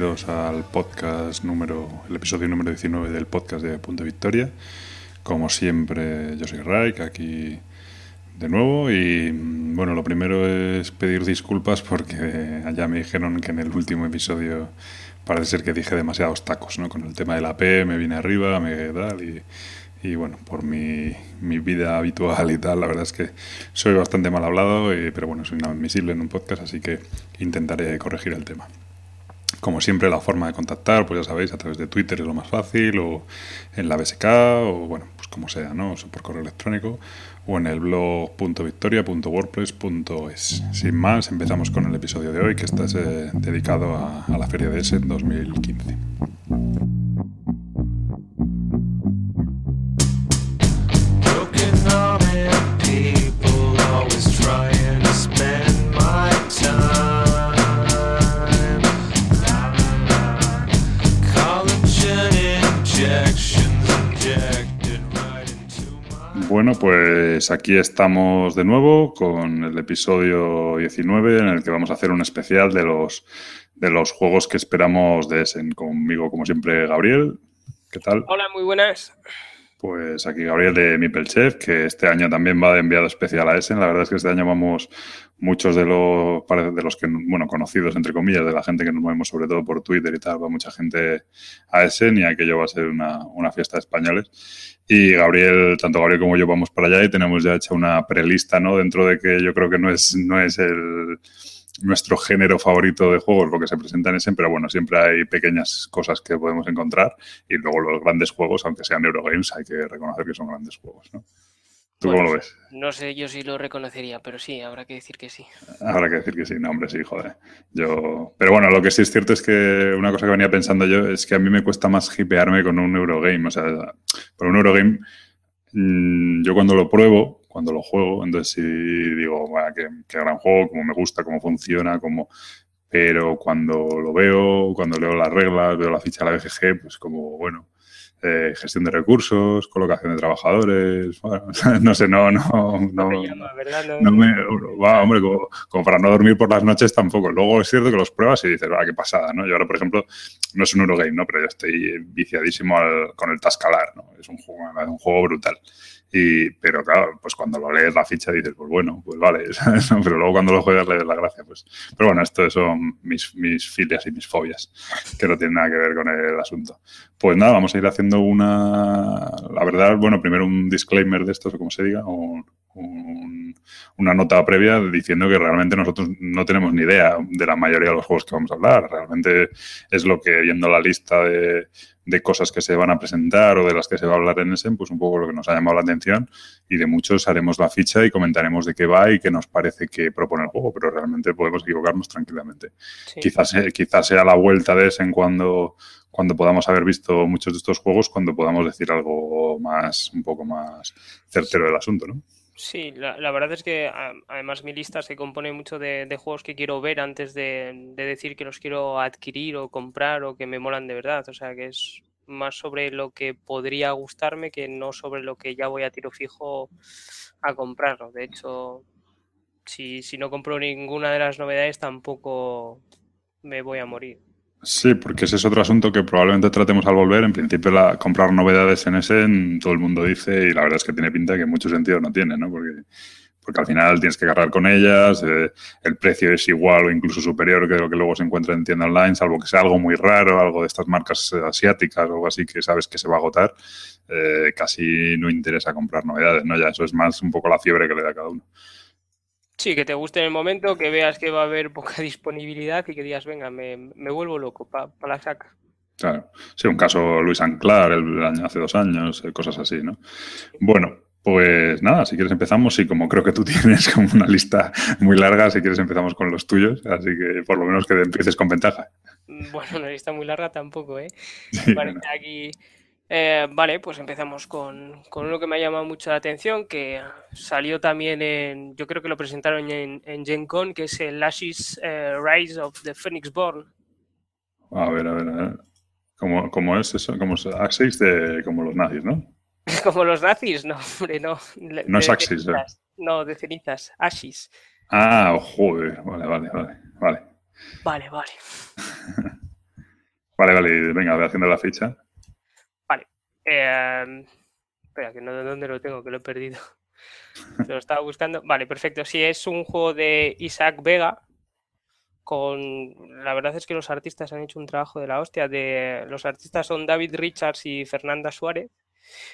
bienvenidos al podcast número, el episodio número 19 del podcast de Punto Victoria. Como siempre, yo soy Raik, aquí de nuevo y bueno, lo primero es pedir disculpas porque allá me dijeron que en el último episodio parece ser que dije demasiados tacos, ¿no? Con el tema de la P me vine arriba, me tal y, y bueno, por mi, mi, vida habitual y tal, la verdad es que soy bastante mal hablado, y, pero bueno, soy inadmisible en un podcast, así que intentaré corregir el tema. Como siempre, la forma de contactar, pues ya sabéis, a través de Twitter es lo más fácil, o en la BSK, o bueno, pues como sea, ¿no? O por correo electrónico, o en el blog .victoria.wordpress.es. Sin más, empezamos con el episodio de hoy, que está eh, dedicado a, la Feria de Essen 2015. Pues aquí estamos de nuevo con el episodio 19 en el que vamos a hacer un especial de los, de los juegos que esperamos de Essen. Conmigo, como siempre, Gabriel. ¿Qué tal? Hola, muy buenas. Pues aquí Gabriel de Mipelchef, que este año también va de enviado especial a Essen. La verdad es que este año vamos muchos de los, de los que, bueno, conocidos entre comillas, de la gente que nos movemos sobre todo por Twitter y tal, va mucha gente a Essen y aquello va a ser una, una fiesta de españoles. Y Gabriel, tanto Gabriel como yo vamos para allá y tenemos ya hecha una prelista, ¿no? Dentro de que yo creo que no es, no es el nuestro género favorito de juegos, lo que se presenta en ese, pero bueno, siempre hay pequeñas cosas que podemos encontrar y luego los grandes juegos, aunque sean Eurogames, hay que reconocer que son grandes juegos, ¿no? ¿Tú cómo lo ves? No sé yo si lo reconocería, pero sí, habrá que decir que sí. Habrá que decir que sí, no, hombre, sí, joder. Yo... Pero bueno, lo que sí es cierto es que una cosa que venía pensando yo es que a mí me cuesta más hipearme con un Eurogame. O sea, por un Eurogame, mm, yo cuando lo pruebo, cuando lo juego. Entonces sí digo, bueno, qué, qué gran juego, cómo me gusta, cómo funciona, cómo... Pero cuando lo veo, cuando leo las reglas, veo la ficha de la BGG, pues como, bueno, eh, gestión de recursos, colocación de trabajadores, bueno, no sé, no, no, no, no, llama, no me, va, hombre, como, como, para no dormir por las noches tampoco. Luego es cierto que los pruebas y dices, va, qué pasada, ¿no? Yo ahora, por ejemplo, no es un Eurogame, ¿no? Pero yo estoy viciadísimo al, con el Tascalar, ¿no? Es un juego, un juego brutal. Y, pero claro, pues cuando lo lees la ficha dices, pues bueno, pues vale, pero luego cuando lo juegas le das la gracia, pues. Pero bueno, esto son mis, mis filias y mis fobias, que no tienen nada que ver con el asunto. Pues nada, vamos a ir haciendo una, la verdad, bueno, primero un disclaimer de esto, o como se diga, un, un, una nota previa diciendo que realmente nosotros no tenemos ni idea de la mayoría de los juegos que vamos a hablar. Realmente es lo que viendo la lista de, de cosas que se van a presentar o de las que se va a hablar en ese, pues un poco lo que nos ha llamado la atención y de muchos haremos la ficha y comentaremos de qué va y qué nos parece que propone el juego, pero realmente podemos equivocarnos tranquilamente. Sí. Quizás, quizás sea la vuelta de ese en cuando, cuando podamos haber visto muchos de estos juegos, cuando podamos decir algo más, un poco más certero del asunto, ¿no? Sí, la, verdad es que además mi lista se compone mucho de, juegos que quiero ver antes de, de, decir que los quiero adquirir o comprar o que me molan de verdad. O sea que es más sobre lo que podría gustarme que no sobre lo que ya voy a tiro fijo a comprarlo. De hecho, si, si no compro ninguna de las novedades tampoco me voy a morir. Sí, porque ese es otro asunto que probablemente tratemos al volver. En principio, la, comprar novedades en ese, todo el mundo dice, y la verdad es que tiene pinta que mucho sentido no tiene, ¿no? Porque, porque al final tienes que agarrar con ellas, eh, el precio es igual o incluso superior que lo que luego se encuentra en tienda online, salvo que sea algo muy raro, algo de estas marcas asiáticas o algo así que sabes que se va a agotar, eh, casi no interesa comprar novedades, ¿no? Ya eso es más un poco la fiebre que le da cada uno. Sí, que te guste en el momento, que veas que va a haber poca disponibilidad y que digas, venga, me, me vuelvo loco para pa la saca. Claro. Sí, un caso Luis Anclar el año, hace dos años, eh, cosas así, ¿no? Bueno, pues nada, si quieres empezamos y como creo que tú tienes como una lista muy larga, si quieres empezamos con los tuyos, así que por lo menos que empieces con ventaja. Bueno, una lista muy larga tampoco, ¿eh? Sí, aquí eh, vale, pues empezamos con, con, uno que me ha llamado mucho la atención, que salió también en, yo creo que lo presentaron en, en Gen Con, que es el Ashes eh, Rise of the Phoenix Born. A ver, a ver, a ver. ¿Cómo, cómo es eso? ¿Cómo es Axis de como los nazis, no? como los nazis, no, hombre, no. No es Axis, ¿eh? No, de cenizas, Ashes. Ah, joder, vale, vale, vale, vale. Vale, vale. vale, vale, venga, voy haciendo la ficha. Eh, espera, que no de dónde lo tengo, que lo he perdido. Lo estaba buscando. Vale, perfecto. Sí, es un juego de Isaac Vega. Con. La verdad es que los artistas han hecho un trabajo de la hostia. De... Los artistas son David Richards y Fernanda Suárez.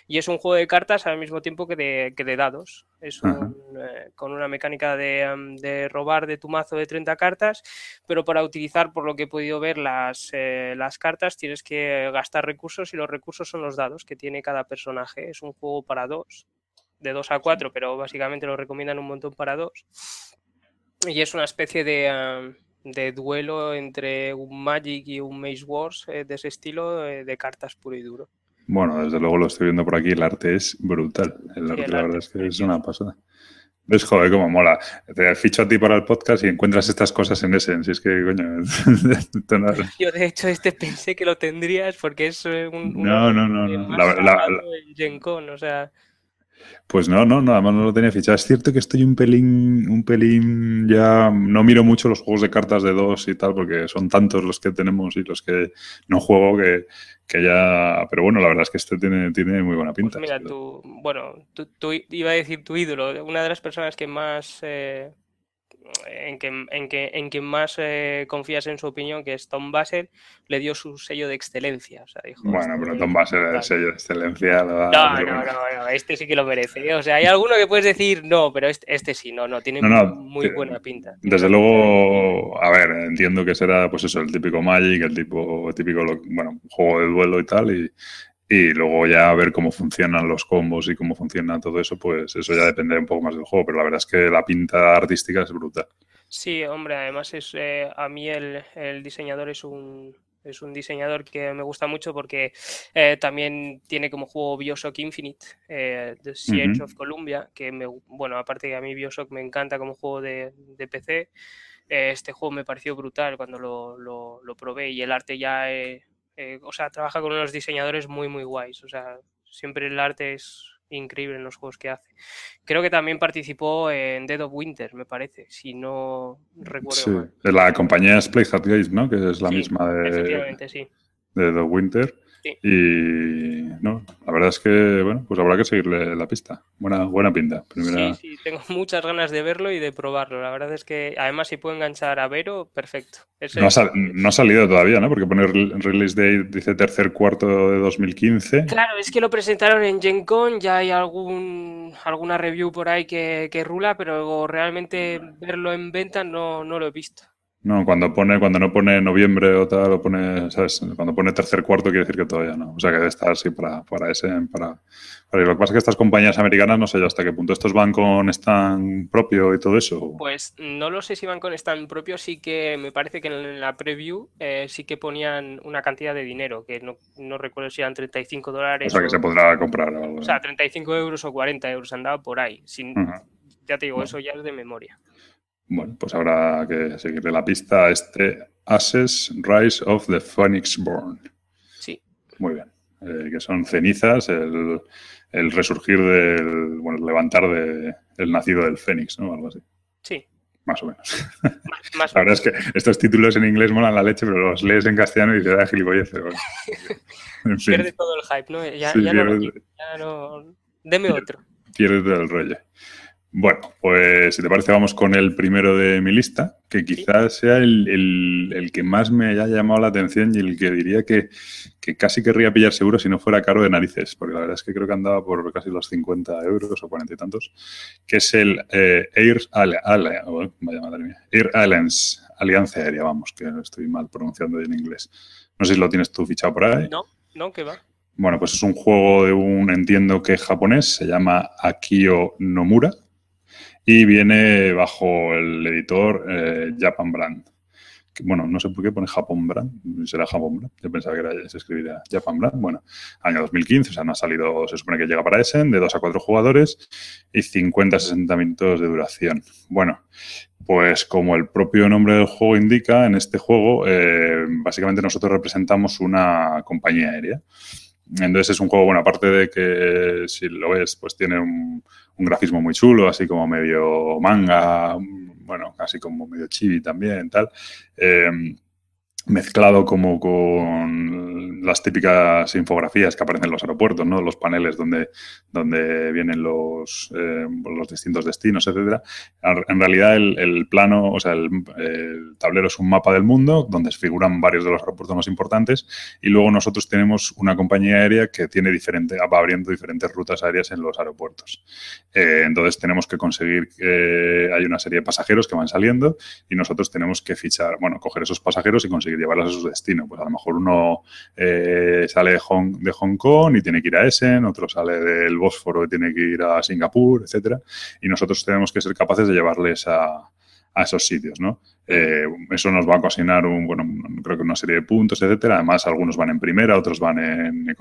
Y es un juego de cartas al mismo tiempo que de, que de dados. Es un, eh, con una mecánica de, de, robar de tu mazo de 30 cartas, pero para utilizar, por lo que he podido ver, las, eh, las cartas tienes que gastar recursos y los recursos son los dados que tiene cada personaje. Es un juego para dos, de 2 a 4, pero básicamente lo recomiendan un montón para dos. Y es una especie de, de duelo entre un Magic y un Maze Wars eh, de ese estilo de cartas puro y duro. Bueno, desde luego lo estoy viendo por aquí, el arte es brutal. El arte, la verdad es que es una pasada. ¿Ves, joder, cómo mola? Te ficho a ti para el podcast y encuentras estas cosas en Essence. Es que, coño. Yo, de hecho, este pensé que lo tendrías porque es un. No, no, no. no. La, la, la... o sea. Pues no, no, nada más no lo tenía fichado. Es cierto que estoy un pelín, un pelín ya. No miro mucho los juegos de cartas de dos y tal, porque son tantos los que tenemos y los que no juego que, que ya. Pero bueno, la verdad es que este tiene, tiene muy buena pinta. Pues mira, tú, bueno, tú, iba a decir tu ídolo, una de las personas que más. Eh, en que, en que, en quien más eh, confías en su opinión, que es Tom Basel, le dio su sello de excelencia. O sea, dijo, bueno, pero Tom Basel, el sello de excelencia. no, no, no, no, este sí que lo merece. ¿eh? O sea, hay alguno que puedes decir no, pero este, este sí, no, no, tiene muy buena pinta. Desde luego, a ver, entiendo que será, pues eso, el típico Magic, el tipo, típico, bueno, juego de duelo y tal, y, y luego ya ver cómo funcionan los combos y cómo funciona todo eso, pues eso ya depende un poco más del juego, pero la verdad es que la pinta artística es brutal. Sí, hombre, además es eh, a mí el, el, diseñador es un, es un diseñador que me gusta mucho porque eh, también tiene como juego Bioshock Infinite, eh, The Siege uh -huh. of Columbia, que me, bueno, aparte que a mí Bioshock me encanta como juego de, de PC, eh, este juego me pareció brutal cuando lo, lo, lo probé y el arte ya... Eh, o sea, trabaja con unos diseñadores muy, muy guays. O sea, siempre el arte es increíble en los juegos que hace. Creo que también participó en Dead of Winter, me parece, si no recuerdo sí. mal. La compañía es Playhard Games, ¿no? Que es la sí, misma de, sí. de Dead of Winter. Sí. Y no, la verdad es que, bueno, pues habrá que seguirle la pista. Buena, buena pinta. Primera... Sí, sí, tengo muchas ganas de verlo y de probarlo. La verdad es que, además, si puedo enganchar a Vero, perfecto. No, ha sal, no, ha salido todavía, ¿no? Porque pone release date, dice tercer cuarto de 2015. Claro, es que lo presentaron en Gen Con, ya hay algún, alguna review por ahí que, que rula, pero realmente verlo en venta no, no lo he visto. No, cuando pone, cuando no pone noviembre o tal, o pone, ¿sabes? Cuando pone tercer cuarto quiere decir que todavía no. O sea que debe estar así para, para ese, para, para. Lo que pasa es que estas compañías americanas no sé yo hasta qué punto estos van con stand propio y todo eso. Pues no lo sé si van con stand propio, sí que me parece que en la preview eh, sí que ponían una cantidad de dinero, que no, no recuerdo si eran 35 dólares. O sea que o, se podrá comprar o algo. O sea, 35 euros o 40 euros andaba por ahí. Sin, uh -huh. Ya te digo, eso ya es de memoria. Bueno, pues habrá que seguirle la pista a este Ashes Rise of the Phoenix Born. Sí. Muy bien. Eh, que son cenizas, el, el, resurgir del, bueno, el levantar de, el nacido del Fénix, ¿no? Algo así. Sí. Más o menos. Más, más la verdad es que estos títulos en inglés molan la leche, pero los lees en castellano y te da gilipolleces. Bueno. en fin. Pierde todo el hype, ¿no? Ya, sí, ya, pierde... no, ya no, Deme otro. Pierde todo el rollo. Bueno, pues si te parece vamos con el primero de mi lista, que quizás sea el, el, el, que más me haya llamado la atención y el que diría que, que, casi querría pillar seguro si no fuera caro de narices, porque la verdad es que creo que andaba por casi los 50 euros o 40 y tantos, que es el eh, Air, Ale, Ale, oh, vaya madre mía, Air Islands, Alianza Aérea, vamos, que estoy mal pronunciando en inglés. No sé si lo tienes tú fichado por ahí. No, no, que va. Bueno, pues es un juego de un, entiendo que japonés, se llama Akio Nomura, y viene bajo el editor eh, Japan Brand. Bueno, no sé por qué pone Japón Brand, será Japón Brand, yo pensaba que era, se escribiría Japan Brand. Bueno, año 2015, o sea, no ha salido, se supone que llega para Essen, de 2 a 4 jugadores y 50-60 minutos de duración. Bueno, pues como el propio nombre del juego indica, en este juego eh, básicamente nosotros representamos una compañía aérea Entonces es un juego, bueno, aparte de que si lo ves, pues tiene un, grafismo muy chulo, así como medio manga, bueno, casi como medio chibi también, tal. Eh, mezclado como con las típicas infografías que aparecen en los aeropuertos, ¿no? Los paneles donde, donde vienen los, eh, los distintos destinos, etcétera. En realidad el, plano, o sea, el, tablero es un mapa del mundo donde figuran varios de los aeropuertos más importantes y luego nosotros tenemos una compañía aérea que tiene diferente, va abriendo diferentes rutas aéreas en los aeropuertos. Eh, entonces tenemos que conseguir que hay una serie de pasajeros que van saliendo y nosotros tenemos que fichar, bueno, coger esos pasajeros y conseguir llevarlas a su destino. Pues a lo mejor uno eh, sale de Hong, de Hong Kong y tiene que ir a Essen, otro sale del Bósforo y tiene que ir a Singapur, etcétera. Y nosotros tenemos que ser capaces de llevarles a, a esos sitios, ¿no? Eh, eso nos va a cocinar un, bueno, creo que una serie de puntos, etcétera. Además, algunos van en primera, otros van en,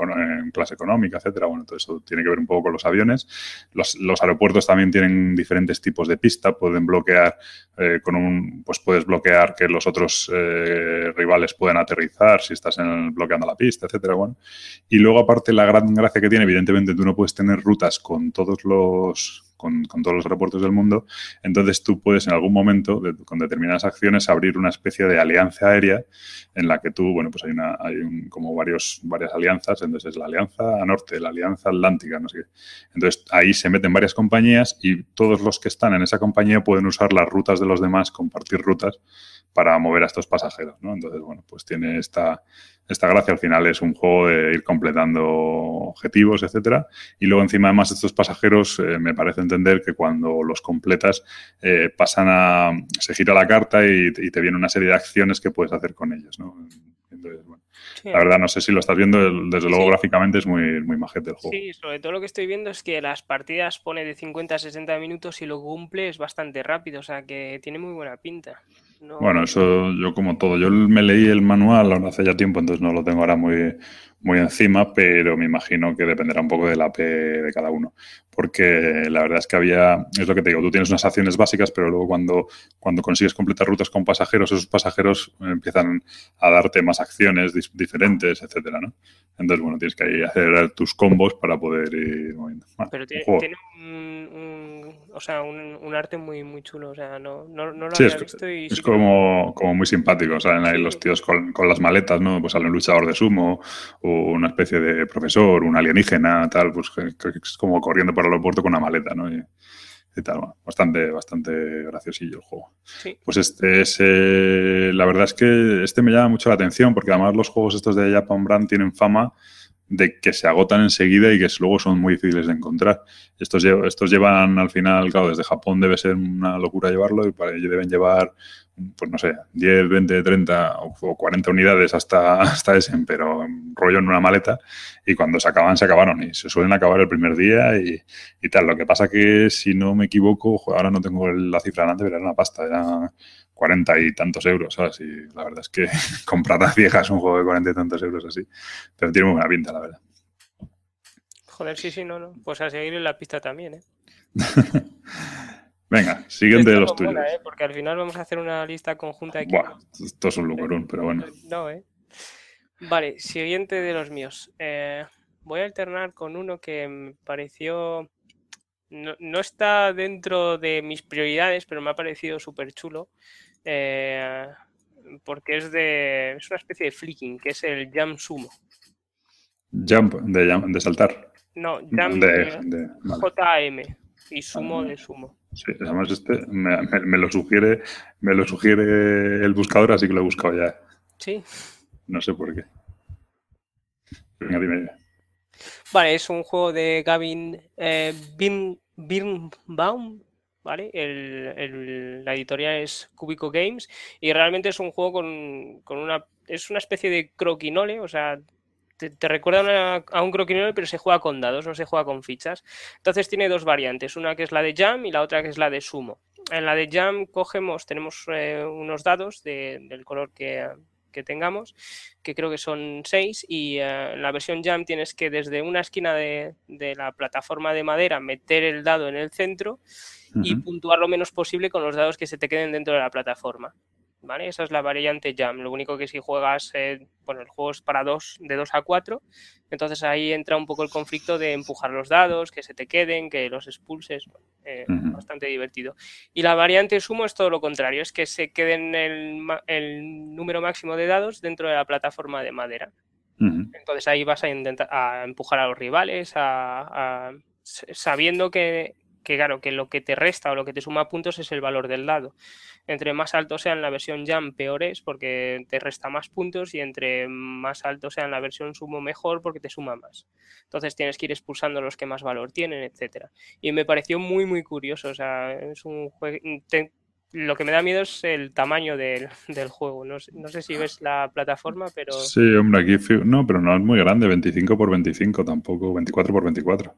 clase económica, etcétera. Bueno, todo eso tiene que ver un poco con los aviones. Los, aeropuertos también tienen diferentes tipos de pista. Pueden bloquear eh, con un, pues puedes bloquear que los otros eh, rivales puedan aterrizar si estás en bloqueando la pista, etcétera. Bueno, y luego aparte la gran gracia que tiene, evidentemente, tú no puedes tener rutas con todos los con, todos los aeropuertos del mundo, entonces tú puedes en algún momento, con determinadas acciones, abrir una especie de alianza aérea en la que tú, bueno, pues hay, una, hay como varios, varias alianzas, entonces es la Alianza Norte, la Alianza Atlántica, no sé qué. Entonces ahí se meten varias compañías y todos los que están en esa compañía pueden usar las rutas de los demás, compartir rutas para mover a estos pasajeros, ¿no? Entonces, bueno, pues tiene esta, esta gracia. Al final es un juego de ir completando objetivos, etcétera. Y luego, encima, además, estos pasajeros, eh, me parece entender que cuando los completas, eh, pasan a. se gira la carta y, te viene una serie de acciones que puedes hacer con ellos, ¿no? Entonces, bueno. La verdad, no sé si lo estás viendo, desde luego gráficamente es muy, muy majete el juego. Sí, sobre todo lo que estoy viendo es que las partidas pone de 50 a 60 minutos y lo cumple es bastante rápido, o sea que tiene muy buena pinta. Bueno, eso yo como todo. Yo me leí el manual hace ya tiempo, entonces no lo tengo ahora muy, muy encima, pero me imagino que dependerá un poco del AP de cada uno. Porque la verdad es que había, es lo que te digo, tú tienes unas acciones básicas, pero luego cuando, cuando consigues completar rutas con pasajeros, esos pasajeros empiezan a darte más acciones diferentes, etcétera, ¿no? Entonces, bueno, tienes que hacer tus combos para poder ir moviendo. pero tiene, tiene un, o sea, un, arte muy, muy chulo, o sea, no, no, no lo había es, visto y... Es como, como muy simpático, salen ahí los tíos con, con, las maletas, ¿no? Pues sale un luchador de sumo o una especie de profesor, un alienígena, tal, pues es como corriendo por el aeropuerto con una maleta, ¿no? Y, tal, bastante, bastante graciosillo el juego. Pues este es, eh, la verdad es que este me llama mucho la atención porque además los juegos estos de Japan Brand tienen fama de que se agotan enseguida y que luego son muy difíciles de encontrar. Estos, estos llevan al final, claro, desde Japón debe ser una locura llevarlo y para ello deben llevar, pues no sé, 10, 20, 30 o 40 unidades hasta, hasta ese, pero rollo en una maleta y cuando se acaban, se acabaron y se suelen acabar el primer día y, y tal. Lo que pasa que, si no me equivoco, ahora no tengo la cifra delante, pero era una pasta, era cuarenta y tantos euros, ¿sabes? Y la verdad es que comprar a viejas un juego de cuarenta y tantos euros así, pero tiene muy buena pinta, la verdad. Joder, sí, sí, no, no. Pues a seguir en la pista también, ¿eh? Venga, siguiente de los tuyos. ¿eh? Porque al final vamos a hacer una lista conjunta aquí. Buah, esto es un lucrón, pero bueno. No, ¿eh? Vale, siguiente de los míos. Eh, voy a alternar con uno que me pareció no, está dentro de mis prioridades, pero me ha parecido súper chulo. Eh, porque es de. es una especie de flicking, que es el Jump Sumo. Jump, de, de saltar. No, Jump de, JM y Sumo de Sumo. Sí, además este me, lo sugiere, me lo sugiere el buscador, así que lo he buscado ya. Sí. No sé por qué. Venga, dime. Vale, es un juego de Gavin eh, Birnbaum, ¿vale? la editorial es Cubico Games y realmente es un juego con, una... es una especie de croquinole, o sea, te, recuerda a un croquinole, pero se juega con dados, no se juega con fichas. Entonces tiene dos variantes, una que es la de Jam y la otra que es la de Sumo. En la de Jam cogemos, tenemos eh, unos dados del color que, que tengamos, que creo que son seis, y eh, en la versión Jam tienes que desde una esquina de, la plataforma de madera meter el dado en el centro y puntuar lo menos posible con los dados que se te queden dentro de la plataforma. ¿Vale? Esa es la variante Jam. Lo único que si juegas, eh, bueno, el juego es para dos, de 2 a 4, entonces ahí entra un poco el conflicto de empujar los dados, que se te queden, que los expulses, eh, bastante divertido. Y la variante Sumo es todo lo contrario, es que se queden el, el número máximo de dados dentro de la plataforma de madera. Entonces ahí vas a intentar a empujar a los rivales, a, sabiendo que, que, claro, que lo que te resta o lo que te suma puntos es el valor del dado entre más alto sea en la versión Jam, peor es porque te resta más puntos y entre más alto sea en la versión Sumo, mejor porque te suma más. Entonces tienes que ir expulsando los que más valor tienen, etcétera. Y me pareció muy, muy curioso. O sea, es un juego... Lo que me da miedo es el tamaño del, juego. No, no, sé si ves la plataforma, pero... Sí, hombre, aquí... No, pero no es muy grande, 25 por 25 tampoco, 24 por 24.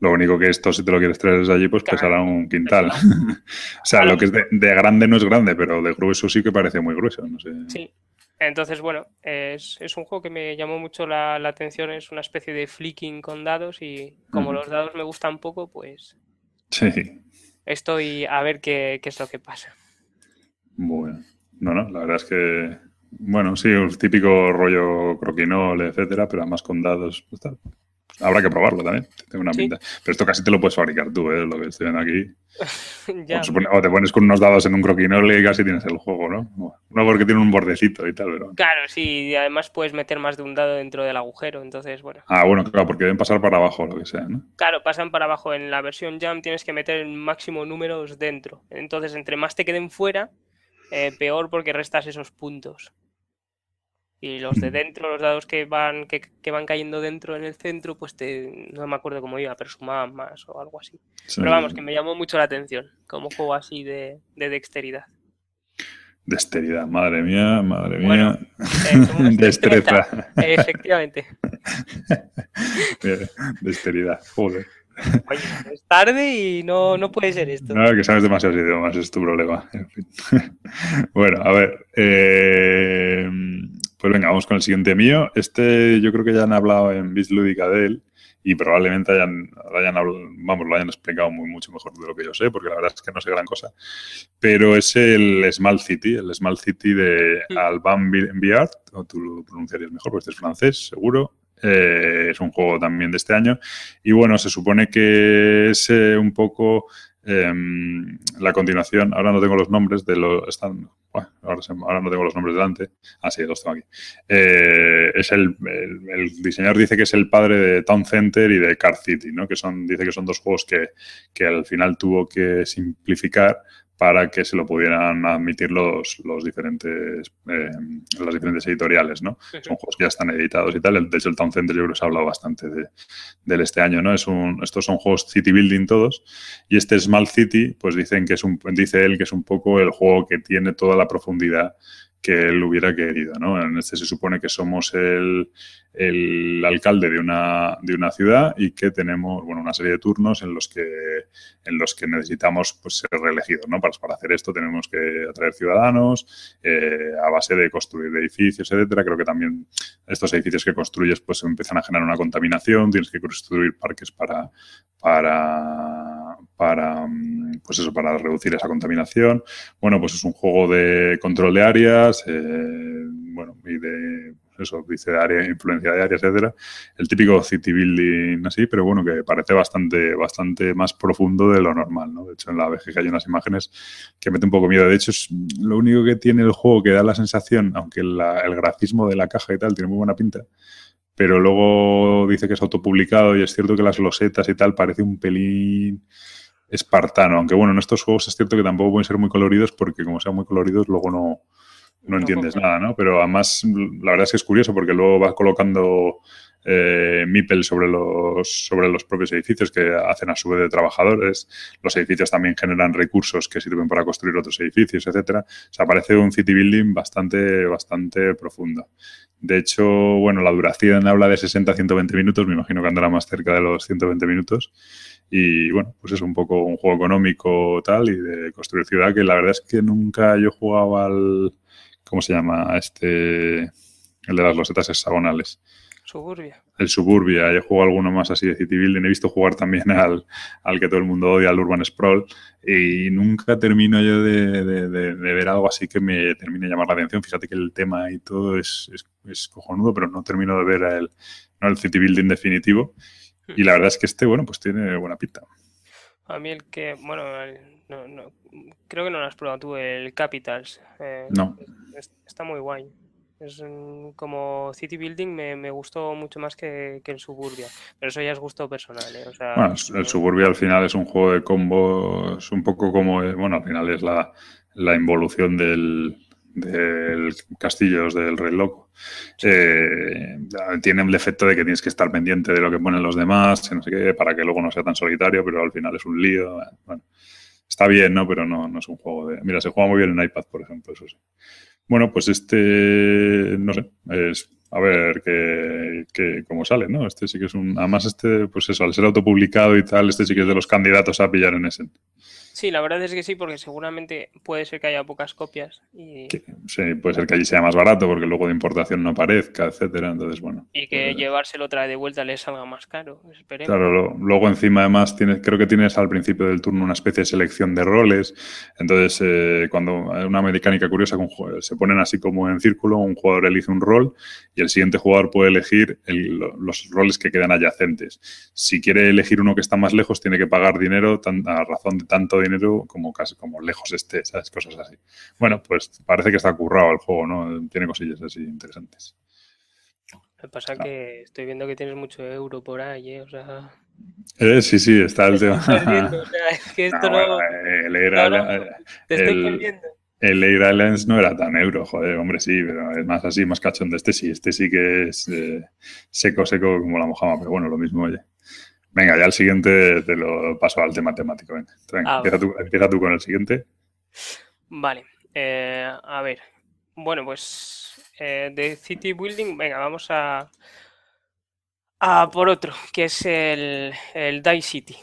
Lo único que esto, si te lo quieres traer desde allí, pues pesará un quintal. o sea, lo que es de, grande no es grande, pero de grueso sí que parece muy grueso. No sé. Sí. Entonces, bueno, es, un juego que me llamó mucho la, atención. Es una especie de flicking con dados y como los dados me gustan poco, pues. Sí. Estoy a ver qué, qué es lo que pasa. Bueno, no, no, la verdad es que. Bueno, sí, un típico rollo croquinol, etcétera, pero además con dados. Pues, Habrá que probarlo también. Tengo una pinta. Pero esto casi te lo puedes fabricar tú, ¿eh? Lo que estoy viendo aquí. o, te pones con unos dados en un croquinole y casi tienes el juego, ¿no? No porque tiene un bordecito y tal, pero... Claro, sí. Y además puedes meter más de un dado dentro del agujero, entonces, bueno. Ah, bueno, claro, porque deben pasar para abajo lo que sea, ¿no? Claro, pasan para abajo. En la versión Jam tienes que meter el máximo números dentro. Entonces, entre más te queden fuera, eh, peor porque restas esos puntos. Y los de dentro, los dados que van, que, van cayendo dentro en el centro, pues te, no me acuerdo cómo iba, pero sumaban más o algo así. Pero vamos, que me llamó mucho la atención, como juego así de, de dexteridad. Dexteridad, madre mía, madre mía. Eh, Destreza. Efectivamente. Dexteridad, joder. Oye, es tarde y no, no puede ser esto. No, que sabes demasiados idiomas, es tu problema. bueno, a ver. Eh, pues venga, vamos con el siguiente mío. Este yo creo que ya han hablado en Biz Lúdica de él y probablemente hayan, hayan vamos, lo hayan explicado muy, mucho mejor de lo que yo sé, porque la verdad es que no sé gran cosa. Pero es el Small City, el Small City de Alban Biart, o tú lo pronunciarías mejor porque este es francés, seguro. Eh, es un juego también de este año. Y bueno, se supone que es eh, un poco em, la continuación, ahora no tengo los nombres de los, están ahora, no tengo los nombres delante. Ah, sí, los tengo aquí. Eh, es el, el, diseñador dice que es el padre de Town Center y de Car City, ¿no? Que son, dice que son dos juegos que, que al final tuvo que simplificar para que se lo pudieran admitir los, los diferentes eh, las diferentes editoriales, ¿no? Son juegos que ya están editados y tal. De hecho, el Town Center yo creo que se ha hablado bastante de, del este año, ¿no? Es un, estos son juegos city building todos y este Small City, pues dicen que es un, dice él que es un poco el juego que tiene toda la profundidad que él hubiera querido, ¿no? En este se supone que somos el, el, alcalde de una, de una ciudad y que tenemos, bueno, una serie de turnos en los que, en los que necesitamos pues, ser reelegidos, ¿no? Para, para hacer esto tenemos que atraer ciudadanos eh, a base de construir edificios, etcétera. Creo que también estos edificios que construyes pues empiezan a generar una contaminación, tienes que construir parques para, para, para, pues eso, para reducir esa contaminación. Bueno, pues es un juego de control de áreas, eh, bueno, y de eso, dice área, influencia de áreas, etcétera. El típico city building así, pero bueno, que parece bastante, bastante más profundo de lo normal, ¿no? De hecho, en la VG hay unas imágenes que mete un poco miedo. De hecho, es lo único que tiene el juego que da la sensación, aunque el grafismo de la caja y tal tiene muy buena pinta, pero luego dice que es autopublicado y es cierto que las losetas y tal parece un pelín espartano, aunque bueno, en estos juegos es cierto que tampoco pueden ser muy coloridos porque como sean muy coloridos luego no, no entiendes nada, ¿no? Pero además la verdad es que es curioso porque luego vas colocando eh, MIPEL sobre los, sobre los propios edificios que hacen a su vez de trabajadores. Los edificios también generan recursos que sirven para construir otros edificios, etcétera. O sea, parece un city building bastante, bastante profundo. De hecho, bueno, la duración habla de 60 a 120 minutos, me imagino que andará más cerca de los 120 minutos. Y bueno, pues es un poco un juego económico tal y de construir ciudad que la verdad es que nunca yo jugaba al, ¿cómo se llama? Este, el de las losetas hexagonales. Suburbia. El Suburbia, he jugado alguno más así de City Building, he visto jugar también al, al que todo el mundo odia, al Urban Sprawl, y nunca termino yo de, de, de, ver algo así que me termine de llamar la atención. Fíjate que el tema y todo es, es, es cojonudo, pero no termino de ver el, ¿no? el City Building definitivo. Y la verdad es que este, bueno, pues tiene buena pinta. A mí el que, bueno, el, no, no, creo que no lo has probado tú, el Capitals. Eh, no. Está muy guay. Es como City Building me, me gustó mucho más que, que, el Suburbia, pero eso ya es gusto personal. ¿eh? O sea, bueno, el Suburbia al final es un juego de combos, un poco como, bueno, al final es la, la involución del, del Castillos del Rey Loco. Eh, tiene el defecto de que tienes que estar pendiente de lo que ponen los demás, para que luego no sea tan solitario, pero al final es un lío. Está bien, ¿no? Pero no, no es un juego de... Mira, se juega muy bien en iPad, por ejemplo, eso sí. Bueno, pues este, no sé, a ver qué, qué, cómo sale, ¿no? Este sí que es un. Además, este, pues eso, al ser autopublicado y tal, este sí que es de los candidatos a pillar en ese. Sí, la verdad es que sí, porque seguramente puede ser que haya pocas copias. Y... Sí, puede ser que allí sea más barato, porque luego de importación no aparezca, etcétera. Entonces, bueno. Y que pues, llevárselo otra vez de vuelta le salga más caro. Esperemos. Claro, lo, luego encima además tienes, creo que tienes al principio del turno una especie de selección de roles. Entonces, eh, cuando hay una mecánica curiosa, se ponen así como en círculo, un jugador elige un rol y el siguiente jugador puede elegir el, los roles que quedan adyacentes. Si quiere elegir uno que está más lejos, tiene que pagar dinero a razón de tanto dinero dinero como casi como lejos esté, ¿sabes? Cosas así. Bueno, pues parece que está currado el juego, ¿no? Tiene cosillas así interesantes. Lo que pasa es que estoy viendo que tienes mucho euro por ahí, ¿eh? O sea... Eh, sí, sí, está el tema. o sea, es que esto no... no... el, Air no, no, te estoy perdiendo. El Air Islands no era tan euro, joder, hombre, sí, pero es más así, más cachón de este sí. Este sí que es eh, seco, seco como la mojama, pero bueno, lo mismo, oye. Venga, ya el siguiente te lo paso al tema temático. Venga, ah, empieza, tú, empieza, tú, con el siguiente. Vale, eh, a ver. Bueno, pues eh, de City Building, venga, vamos a, a por otro, que es el, el Die City.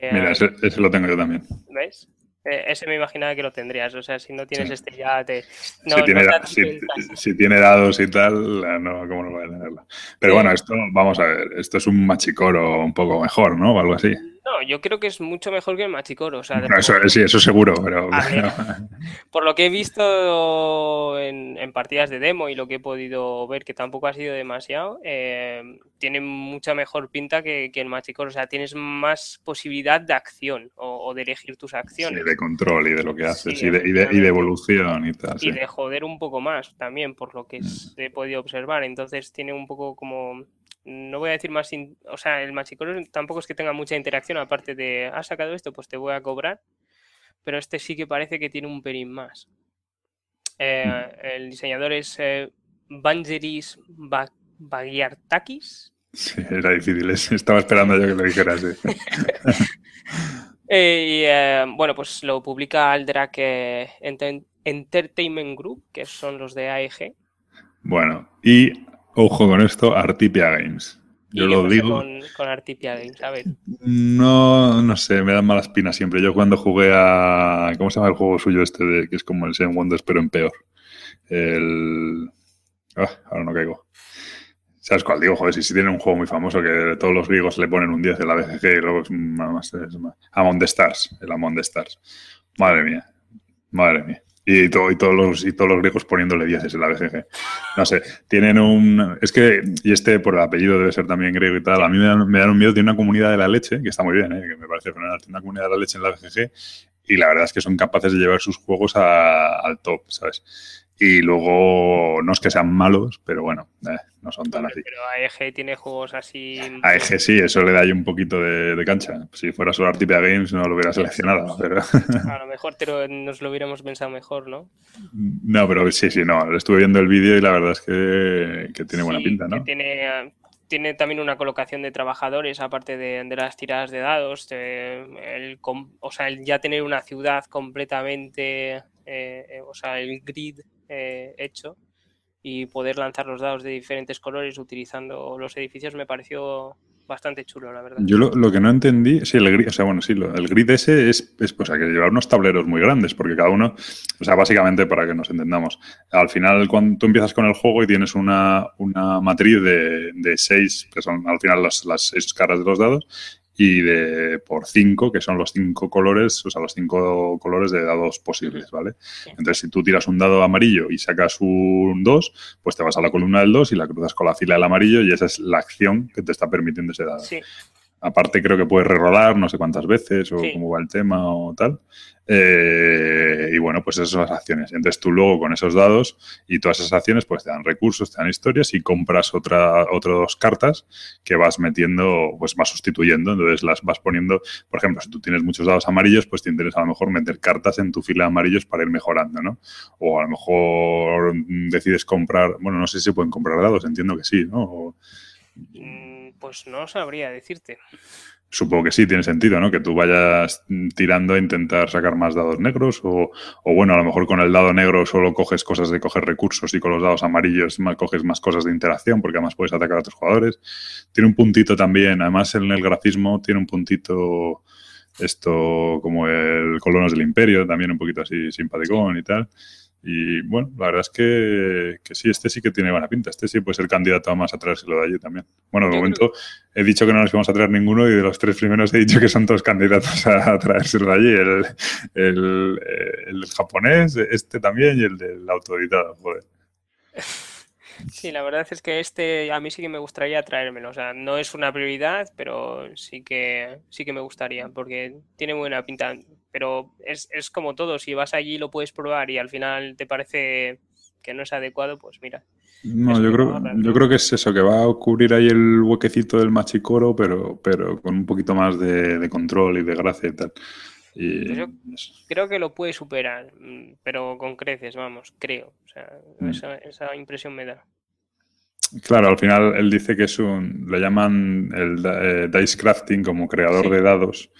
Mira, eh, ese, ese, lo tengo yo también. ¿Ves? Eh, ese me imaginaba que lo tendrías, o sea, si no tienes sí. este ya te... No, si, tiene, no si, si, tiene, dados y tal, no, ¿cómo no voy a tenerlo? Pero sí. bueno, esto, vamos a ver, esto es un machicoro un poco mejor, ¿no? O algo así. No, yo creo que es mucho mejor que el Machicoro. O sea, eso, sí, eso seguro, pero... Ver, por lo que he visto en, en, partidas de demo y lo que he podido ver, que tampoco ha sido demasiado, eh, tiene mucha mejor pinta que, que, el Machicoro. O sea, tienes más posibilidad de acción o, o de elegir tus acciones. Sí, de control y de lo que haces sí, y, de, y, de, y, de, evolución y tal. Y de joder un poco más también, por lo que mm. he podido observar. Entonces tiene un poco como no voy a decir más, o sea, el machicoro tampoco es que tenga mucha interacción, aparte de, has sacado esto, pues te voy a cobrar, pero este sí que parece que tiene un pelín más. Eh, mm. el diseñador es eh, Vangelis Bagiartakis. Sí, era difícil, estaba esperando yo que lo dijeras. Eh, y, eh, bueno, pues lo publica Alderac Ent Entertainment Group, que son los de AEG. Bueno, y Ojo con esto, Artipia Games. Yo lo digo. Con, con, Artipia Games, a ver. No, no sé, me dan mala espina siempre. Yo cuando jugué a. ¿Cómo se llama el juego suyo este de que es como el Seven Wonders, pero en peor? El. Ah, ahora no caigo. ¿Sabes cuál digo? Joder, si, si tiene un juego muy famoso que todos los griegos le ponen un 10 en la BGG y luego es más. Es más Among the Stars, el Among the Stars. Madre mía, madre mía. Y, todo, y, todos los, y todos los griegos poniéndole 10 en la BGG. No sé, tienen un... Es que, y este por el apellido debe ser también griego y tal, a mí me dan, me dan un miedo, tiene una comunidad de la leche, que está muy bien, ¿eh? que me parece fenomenal, tiene una comunidad de la leche en la BGG y la verdad es que son capaces de llevar sus juegos a, al top, ¿sabes? Y luego, no es que sean malos, pero bueno, eh, no son tan así. Pero AEG tiene juegos así. AEG sí, eso le da ahí un poquito de, de cancha. Si fuera solo Artipia Games no lo hubiera seleccionado. Pero... A lo mejor te lo, nos lo hubiéramos pensado mejor, ¿no? No, pero sí, sí, no. Estuve viendo el vídeo y la verdad es que, que tiene buena pinta, ¿no? tiene, tiene también una colocación de trabajadores, aparte de, de las tiradas de dados. De, el, o sea, el ya tener una ciudad completamente. Eh, o sea, el grid eh, hecho y poder lanzar los dados de diferentes colores utilizando los edificios me pareció bastante chulo, la verdad. Yo lo, que no entendí, sí, el grid, o sea, bueno, sí, el grid ese es, es pues, que llevar unos tableros muy grandes, porque cada uno, o sea, básicamente para que nos entendamos, al final cuando tú empiezas con el juego y tienes una, una matriz de, de seis, que son al final las, las seis caras de los dados, y de por 5, que son los cinco colores, o sea, los cinco colores de dados posibles, ¿vale? Entonces, si tú tiras un dado amarillo y sacas un 2, pues te vas a la columna del 2 y la cruzas con la fila del amarillo y esa es la acción que te está permitiendo ese dado. Sí. Aparte creo que puedes rerolar no sé cuántas veces o cómo va el tema o tal. Eh, y bueno, pues esas son las acciones. Entonces tú luego con esos dados y todas esas acciones pues te dan recursos, te dan historias y compras otra, otras dos cartas que vas metiendo, pues vas sustituyendo. Entonces las vas poniendo, por ejemplo, si tú tienes muchos dados amarillos, pues te interesa a lo mejor meter cartas en tu fila de amarillos para ir mejorando, ¿no? O a lo mejor decides comprar, bueno, no sé si se pueden comprar dados, entiendo que sí, ¿no? Mm, pues no sabría decirte. Supongo que sí, tiene sentido, ¿no? Que tú vayas tirando a intentar sacar más dados negros o, bueno, a lo mejor con el dado negro solo coges cosas de coger recursos y con los dados amarillos coges más cosas de interacción porque además puedes atacar a otros jugadores. Tiene un puntito también, además en el grafismo tiene un puntito esto como el Colonos del Imperio, también un poquito así simpaticón y tal. Y bueno, la verdad es que, sí, este sí que tiene buena pinta. Este sí puede ser candidato a más a traérselo de allí también. Bueno, de momento he dicho que no nos vamos a traer ninguno y de los tres primeros he dicho que son todos candidatos a traérselo de allí. El, el, el japonés, este también y el del autoeditado, joder. Sí, la verdad es que este a mí sí que me gustaría traérmelo. O sea, no es una prioridad, pero sí que sí que me gustaría, porque tiene buena pinta. Pero es, es como todo, si vas allí lo puedes probar y al final te parece que no es adecuado, pues mira. No, yo creo, yo creo que es eso, que va a cubrir ahí el huequecito del machicoro, pero, pero con un poquito más de, control y de gracia y tal. Y pues yo creo que lo puede superar, mm, pero con creces, vamos, creo. O sea, mm. esa, esa, impresión me da. Claro, al final él dice que es un, lo llaman el eh, dice crafting como creador de dados,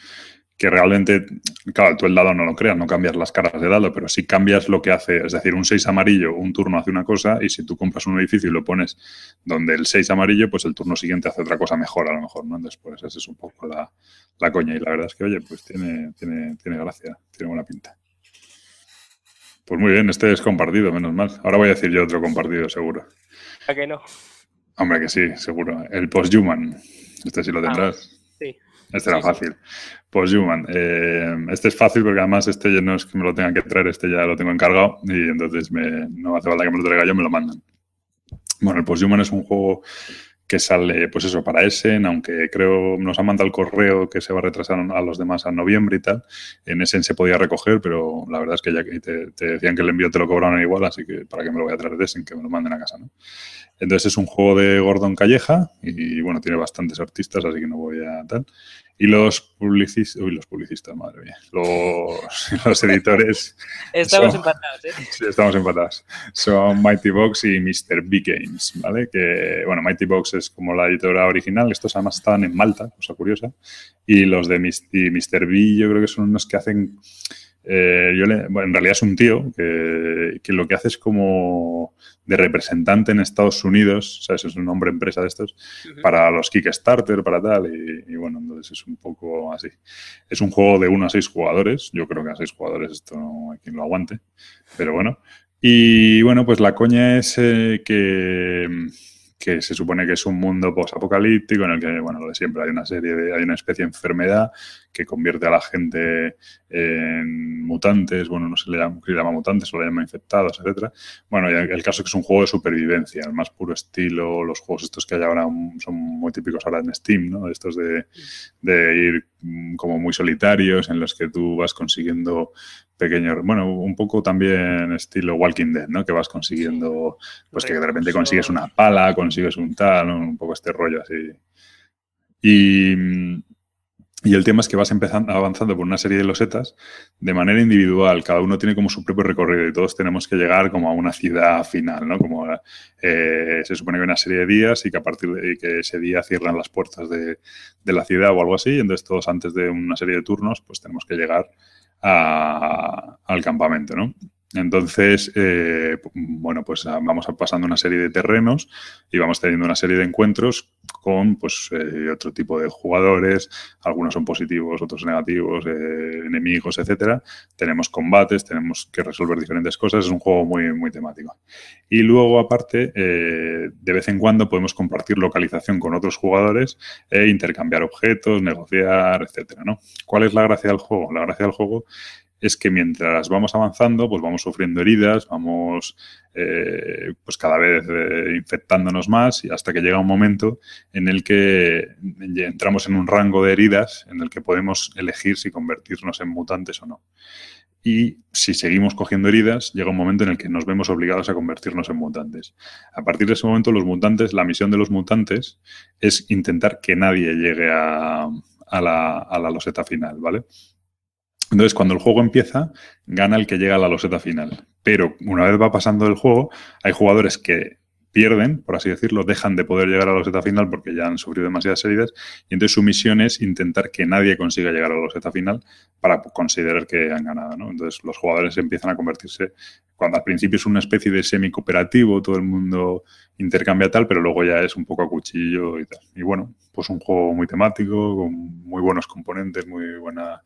que realmente, claro, tú el dado no lo creas, no cambias las caras de dado, pero sí cambias lo que hace, es decir, un 6 amarillo, un turno hace una cosa y si tú compras un edificio y lo pones donde el 6 amarillo, pues el turno siguiente hace otra cosa mejor a lo mejor, ¿no? Después, esa es un poco la, la coña y la verdad es que, oye, pues tiene, tiene, tiene gracia, tiene buena pinta. Pues muy bien, este es compartido, menos mal. Ahora voy a decir yo otro compartido, seguro. ¿A que no? Hombre, que sí, seguro. El Posthuman. Este sí lo ah, tendrás. sí. Este era fácil. Posthuman. Eh, este es fácil porque además este ya no es que me lo tengan que traer, este ya lo tengo encargado y entonces me, no hace falta que me lo traiga yo, me lo mandan. Bueno, el Posthuman es un juego que sale, pues eso, para Essen, aunque creo nos han mandado el correo que se va a retrasar a los demás a noviembre y tal. En Essen se podía recoger, pero la verdad es que ya que te, decían que el envío te lo cobraron igual, así que para qué me lo voy a traer de Essen, que me lo manden a casa, ¿no? Entonces es un juego de Gordon Calleja y, bueno, tiene bastantes artistas, así que no voy a tal. Y los publicistas, uy, los publicistas, madre mía, los, los editores. estamos empatados, ¿eh? Sí, estamos empatados. Son Mighty Box y Mr. B Games, ¿vale? Que, bueno, Mighty Box es como la editora original, estos además estaban en Malta, cosa curiosa. Y los de Mr. B, yo creo que son unos que hacen. Eh, yo bueno, en realidad es un tío que, que, lo que hace es como de representante en Estados Unidos, ¿sabes? Es un nombre empresa de estos, para los Kickstarter, para tal, y, bueno, entonces es un poco así. Es un juego de uno a seis jugadores, yo creo que a seis jugadores esto no hay quien lo aguante, pero bueno. Y bueno, pues la coña es eh, que que se supone que es un mundo post-apocalíptico en el que, bueno, lo de siempre, hay una serie de, hay una especie de enfermedad que convierte a la gente en mutantes, bueno, no se le llama, se mutantes, o le llama infectados, etcétera. Bueno, el caso es que es un juego de supervivencia, el más puro estilo, los juegos estos que hay ahora son muy típicos ahora en Steam, ¿no? Estos de, de ir como muy solitarios, en los que tú vas consiguiendo pequeño, bueno, un poco también estilo Walking Dead, ¿no? Que vas consiguiendo, pues que de repente consigues una pala, consigues un tal, un poco este rollo así. Y, y el tema es que vas empezando, avanzando por una serie de losetas de manera individual. Cada uno tiene como su propio recorrido y todos tenemos que llegar como a una ciudad final, ¿no? Como eh, se supone que hay una serie de días y que a partir de que ese día cierran las puertas de, la ciudad o algo así. Y entonces todos antes de una serie de turnos, pues tenemos que llegar al campamento, ¿no? Entonces, eh, bueno, pues ah, vamos pasando una serie de terrenos y vamos teniendo una serie de encuentros con pues eh, otro tipo de jugadores, algunos son positivos, otros negativos, eh, enemigos, etcétera. Tenemos combates, tenemos que resolver diferentes cosas, es un juego muy, muy temático. Y luego, aparte, de vez en cuando podemos compartir localización con otros jugadores e intercambiar objetos, negociar, etcétera, ¿no? ¿Cuál es la gracia del juego? La gracia del juego es que mientras vamos avanzando, pues vamos sufriendo heridas, vamos eh, pues cada vez eh, infectándonos más y hasta que llega un momento en el que entramos en un rango de heridas en el que podemos elegir si convertirnos en mutantes o no. Y si seguimos cogiendo heridas, llega un momento en el que nos vemos obligados a convertirnos en mutantes. A partir de ese momento, los mutantes, la misión de los mutantes es intentar que nadie llegue a, la loseta final, ¿vale? Entonces, cuando el juego empieza, gana el que llega a la loseta final. Pero una vez va pasando el juego, hay jugadores que pierden, por así decirlo, dejan de poder llegar a la loseta final porque ya han sufrido demasiadas heridas y entonces su misión es intentar que nadie consiga llegar a la loseta final para considerar que han ganado. ¿no? Entonces los jugadores empiezan a convertirse, cuando al principio es una especie de semi-cooperativo, todo el mundo intercambia tal, pero luego ya es un poco a cuchillo y tal. Y bueno, pues un juego muy temático, con muy buenos componentes, muy buena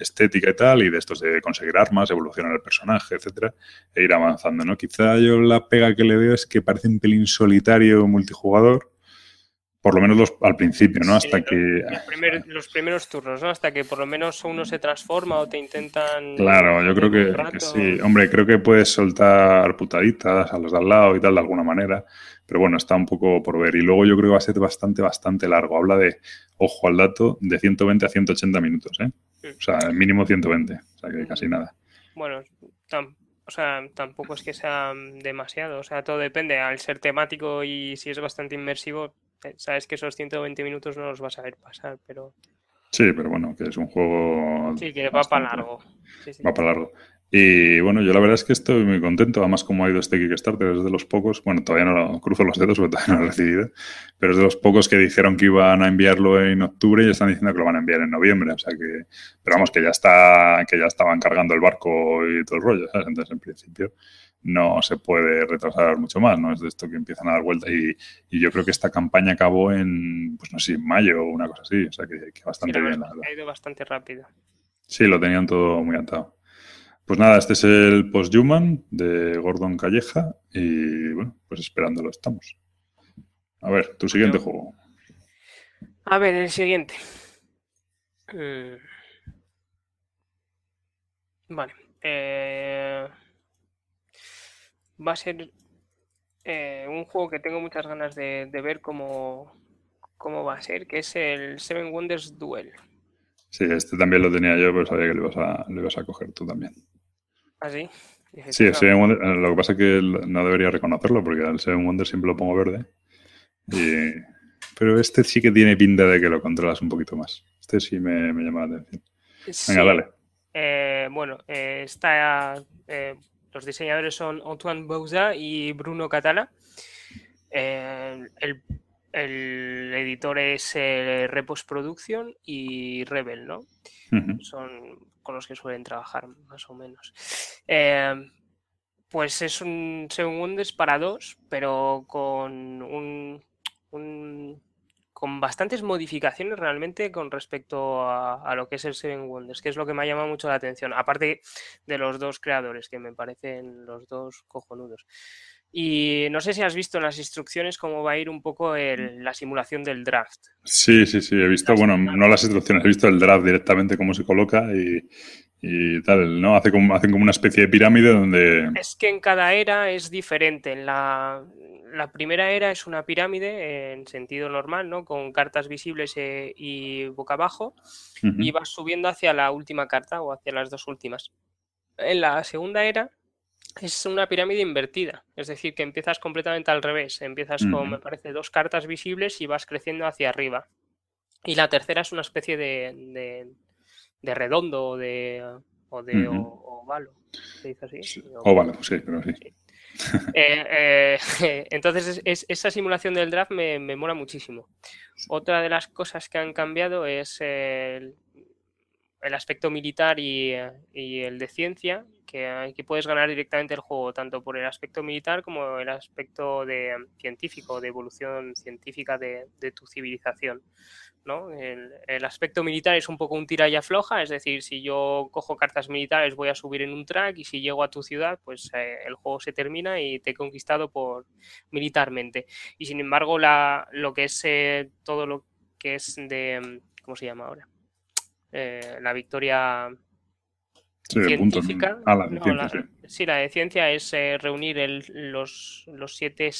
estética y tal, y de estos de conseguir armas, evolucionar el personaje, etcétera, e ir avanzando, ¿no? Quizá yo la pega que le veo es que parece un pelín solitario multijugador, por lo menos los, al principio, ¿no? Hasta que... Los, primeros turnos, ¿no? Hasta que por lo menos uno se transforma o te intentan... Claro, yo creo que, sí. Hombre, creo que puedes soltar putaditas a los de al lado y tal, de alguna manera. Pero bueno, está un poco por ver. Y luego yo creo que va a ser bastante, bastante largo. Habla de, ojo al dato, de 120 a 180 minutos, ¿eh? O sea, mínimo 120, o sea que casi nada. Bueno, o sea, tampoco es que sea demasiado, o sea, todo depende. Al ser temático y si es bastante inmersivo, sabes que esos 120 minutos no los vas a ver pasar, pero... Sí, pero bueno, que es un juego... Sí, que va para largo. Va para largo. Y bueno, yo la verdad es que estoy muy contento, además como ha ido este Kickstarter, es de los pocos, bueno, todavía no lo cruzo los dedos porque todavía no lo he recibido, pero es de los pocos que dijeron que iban a enviarlo en octubre y están diciendo que lo van a enviar en noviembre, o sea que, pero vamos, que ya está, que ya estaban cargando el barco y todo el rollo, ¿sabes? Entonces, en principio, no se puede retrasar mucho más, ¿no? Es de esto que empiezan a dar vuelta y, y yo creo que esta campaña acabó en, pues no sé, en mayo o una cosa así, o sea que, bastante bien. Ha ido bastante rápido. Sí, lo tenían todo muy atado. Pues nada, este es el Post-Human de Gordon Calleja y bueno, pues esperándolo estamos. A ver, tu siguiente juego. A ver, el siguiente. Mm. Vale. Eh, va a ser eh, un juego que tengo muchas ganas de, ver cómo, cómo va a ser, que es el Seven Wonders Duel. Sí, este también lo tenía yo, pero sabía que lo ibas a, lo ibas a coger tú también. ¿Ah, sí? Sí, el Seven Wonder, eh, lo que pasa es que no debería reconocerlo porque al Seven Wonder siempre lo pongo verde. pero este sí que tiene pinta de que lo controlas un poquito más. Este sí me, llama la atención. Venga, dale. Eh, bueno, eh, está, los diseñadores son Antoine Bouza y Bruno Catala. el, el, editor es Repos Production y Rebel, ¿no? Son con los que suelen trabajar, más o menos. Eh, pues es un Seven Wonders para dos, pero con un, con bastantes modificaciones realmente con respecto a, lo que es el Seven Wonders, que es lo que me ha llamado mucho la atención, aparte de los dos creadores, que me parecen los dos cojonudos. Y no sé si has visto en las instrucciones cómo va a ir un poco la simulación del draft. Sí, sí, sí, he visto, bueno, no las instrucciones, he visto el draft directamente, cómo se coloca y, tal, ¿no? Hace como, hacen como una especie de pirámide donde... Es que en cada era es diferente. La, la primera era es una pirámide en sentido normal, ¿no? Con cartas visibles eh, y boca abajo, y vas subiendo hacia la última carta o hacia las dos últimas. En la segunda era es una pirámide invertida, es decir, que empiezas completamente al revés. Empiezas con, me parece, dos cartas visibles y vas creciendo hacia arriba. Y la tercera es una especie de, de, redondo o de, o de ovalo. ¿Se dice así? Ovalo, sí, pero sí. Eh, eh, entonces, esa simulación del draft me, me mola muchísimo. Otra de las cosas que han cambiado es el, el aspecto militar y, y, el de ciencia, que aquí puedes ganar directamente el juego, tanto por el aspecto militar como el aspecto de, científico, de evolución científica de, tu civilización. ¿No? El, aspecto militar es un poco un tira y afloja, es decir, si yo cojo cartas militares voy a subir en un track y si llego a tu ciudad, pues eh, el juego se termina y te he conquistado por militarmente. Y sin embargo, la, lo que es eh, todo lo que es de, ¿cómo se llama ahora? Eh, la victoria científica. Ah, la sí. la de ciencia es eh, reunir los, los siete,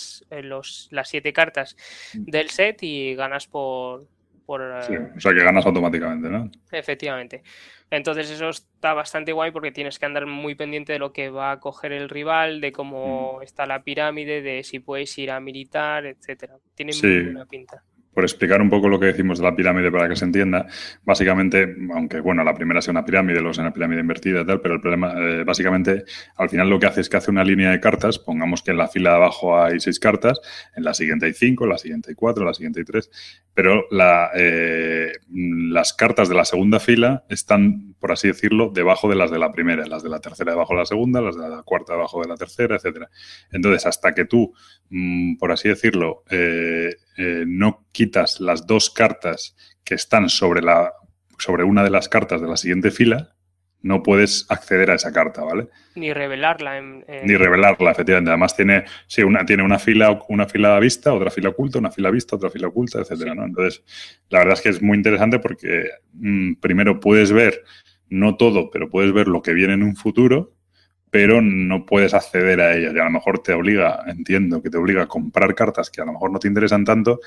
los, las siete cartas mm. del set y ganas por. Por o sea que ganas automáticamente, ¿no? Efectivamente. Entonces eso está bastante guay porque tienes que andar muy pendiente de lo que va a coger el rival, de cómo mm. está la pirámide, de si puedes ir a militar, etcétera. Tiene muy buena pinta por explicar un poco lo que decimos de la pirámide para que se entienda, básicamente, aunque bueno, la primera sea una pirámide, luego sea una pirámide invertida y tal, pero el problema, eh, básicamente, al final lo que hace es que hace una línea de cartas, pongamos que en la fila de abajo hay seis cartas, en la siguiente hay cinco, en la siguiente hay cuatro, en la siguiente hay tres, pero la, eh, las cartas de la segunda fila están, por así decirlo, debajo de las de la primera, las de la tercera debajo de la segunda, las de la cuarta debajo de la tercera, etcétera. Entonces, hasta que tú, mm, por así decirlo, eh, eh, no quitas las dos cartas que están sobre, la, sobre una de las cartas de la siguiente fila, no puedes acceder a esa carta, ¿vale? Ni revelarla. Ni revelarla, efectivamente. Además tiene, sí, una, tiene una fila, una fila vista, otra fila oculta, una fila vista, otra fila oculta, etcétera, ¿no? Entonces, la verdad es que es muy interesante porque mm, primero puedes ver, no todo, pero puedes ver lo que viene en un futuro pero no puedes acceder a ellas. Y a lo mejor te obliga, entiendo que te obliga a comprar cartas que a lo mejor no te interesan tanto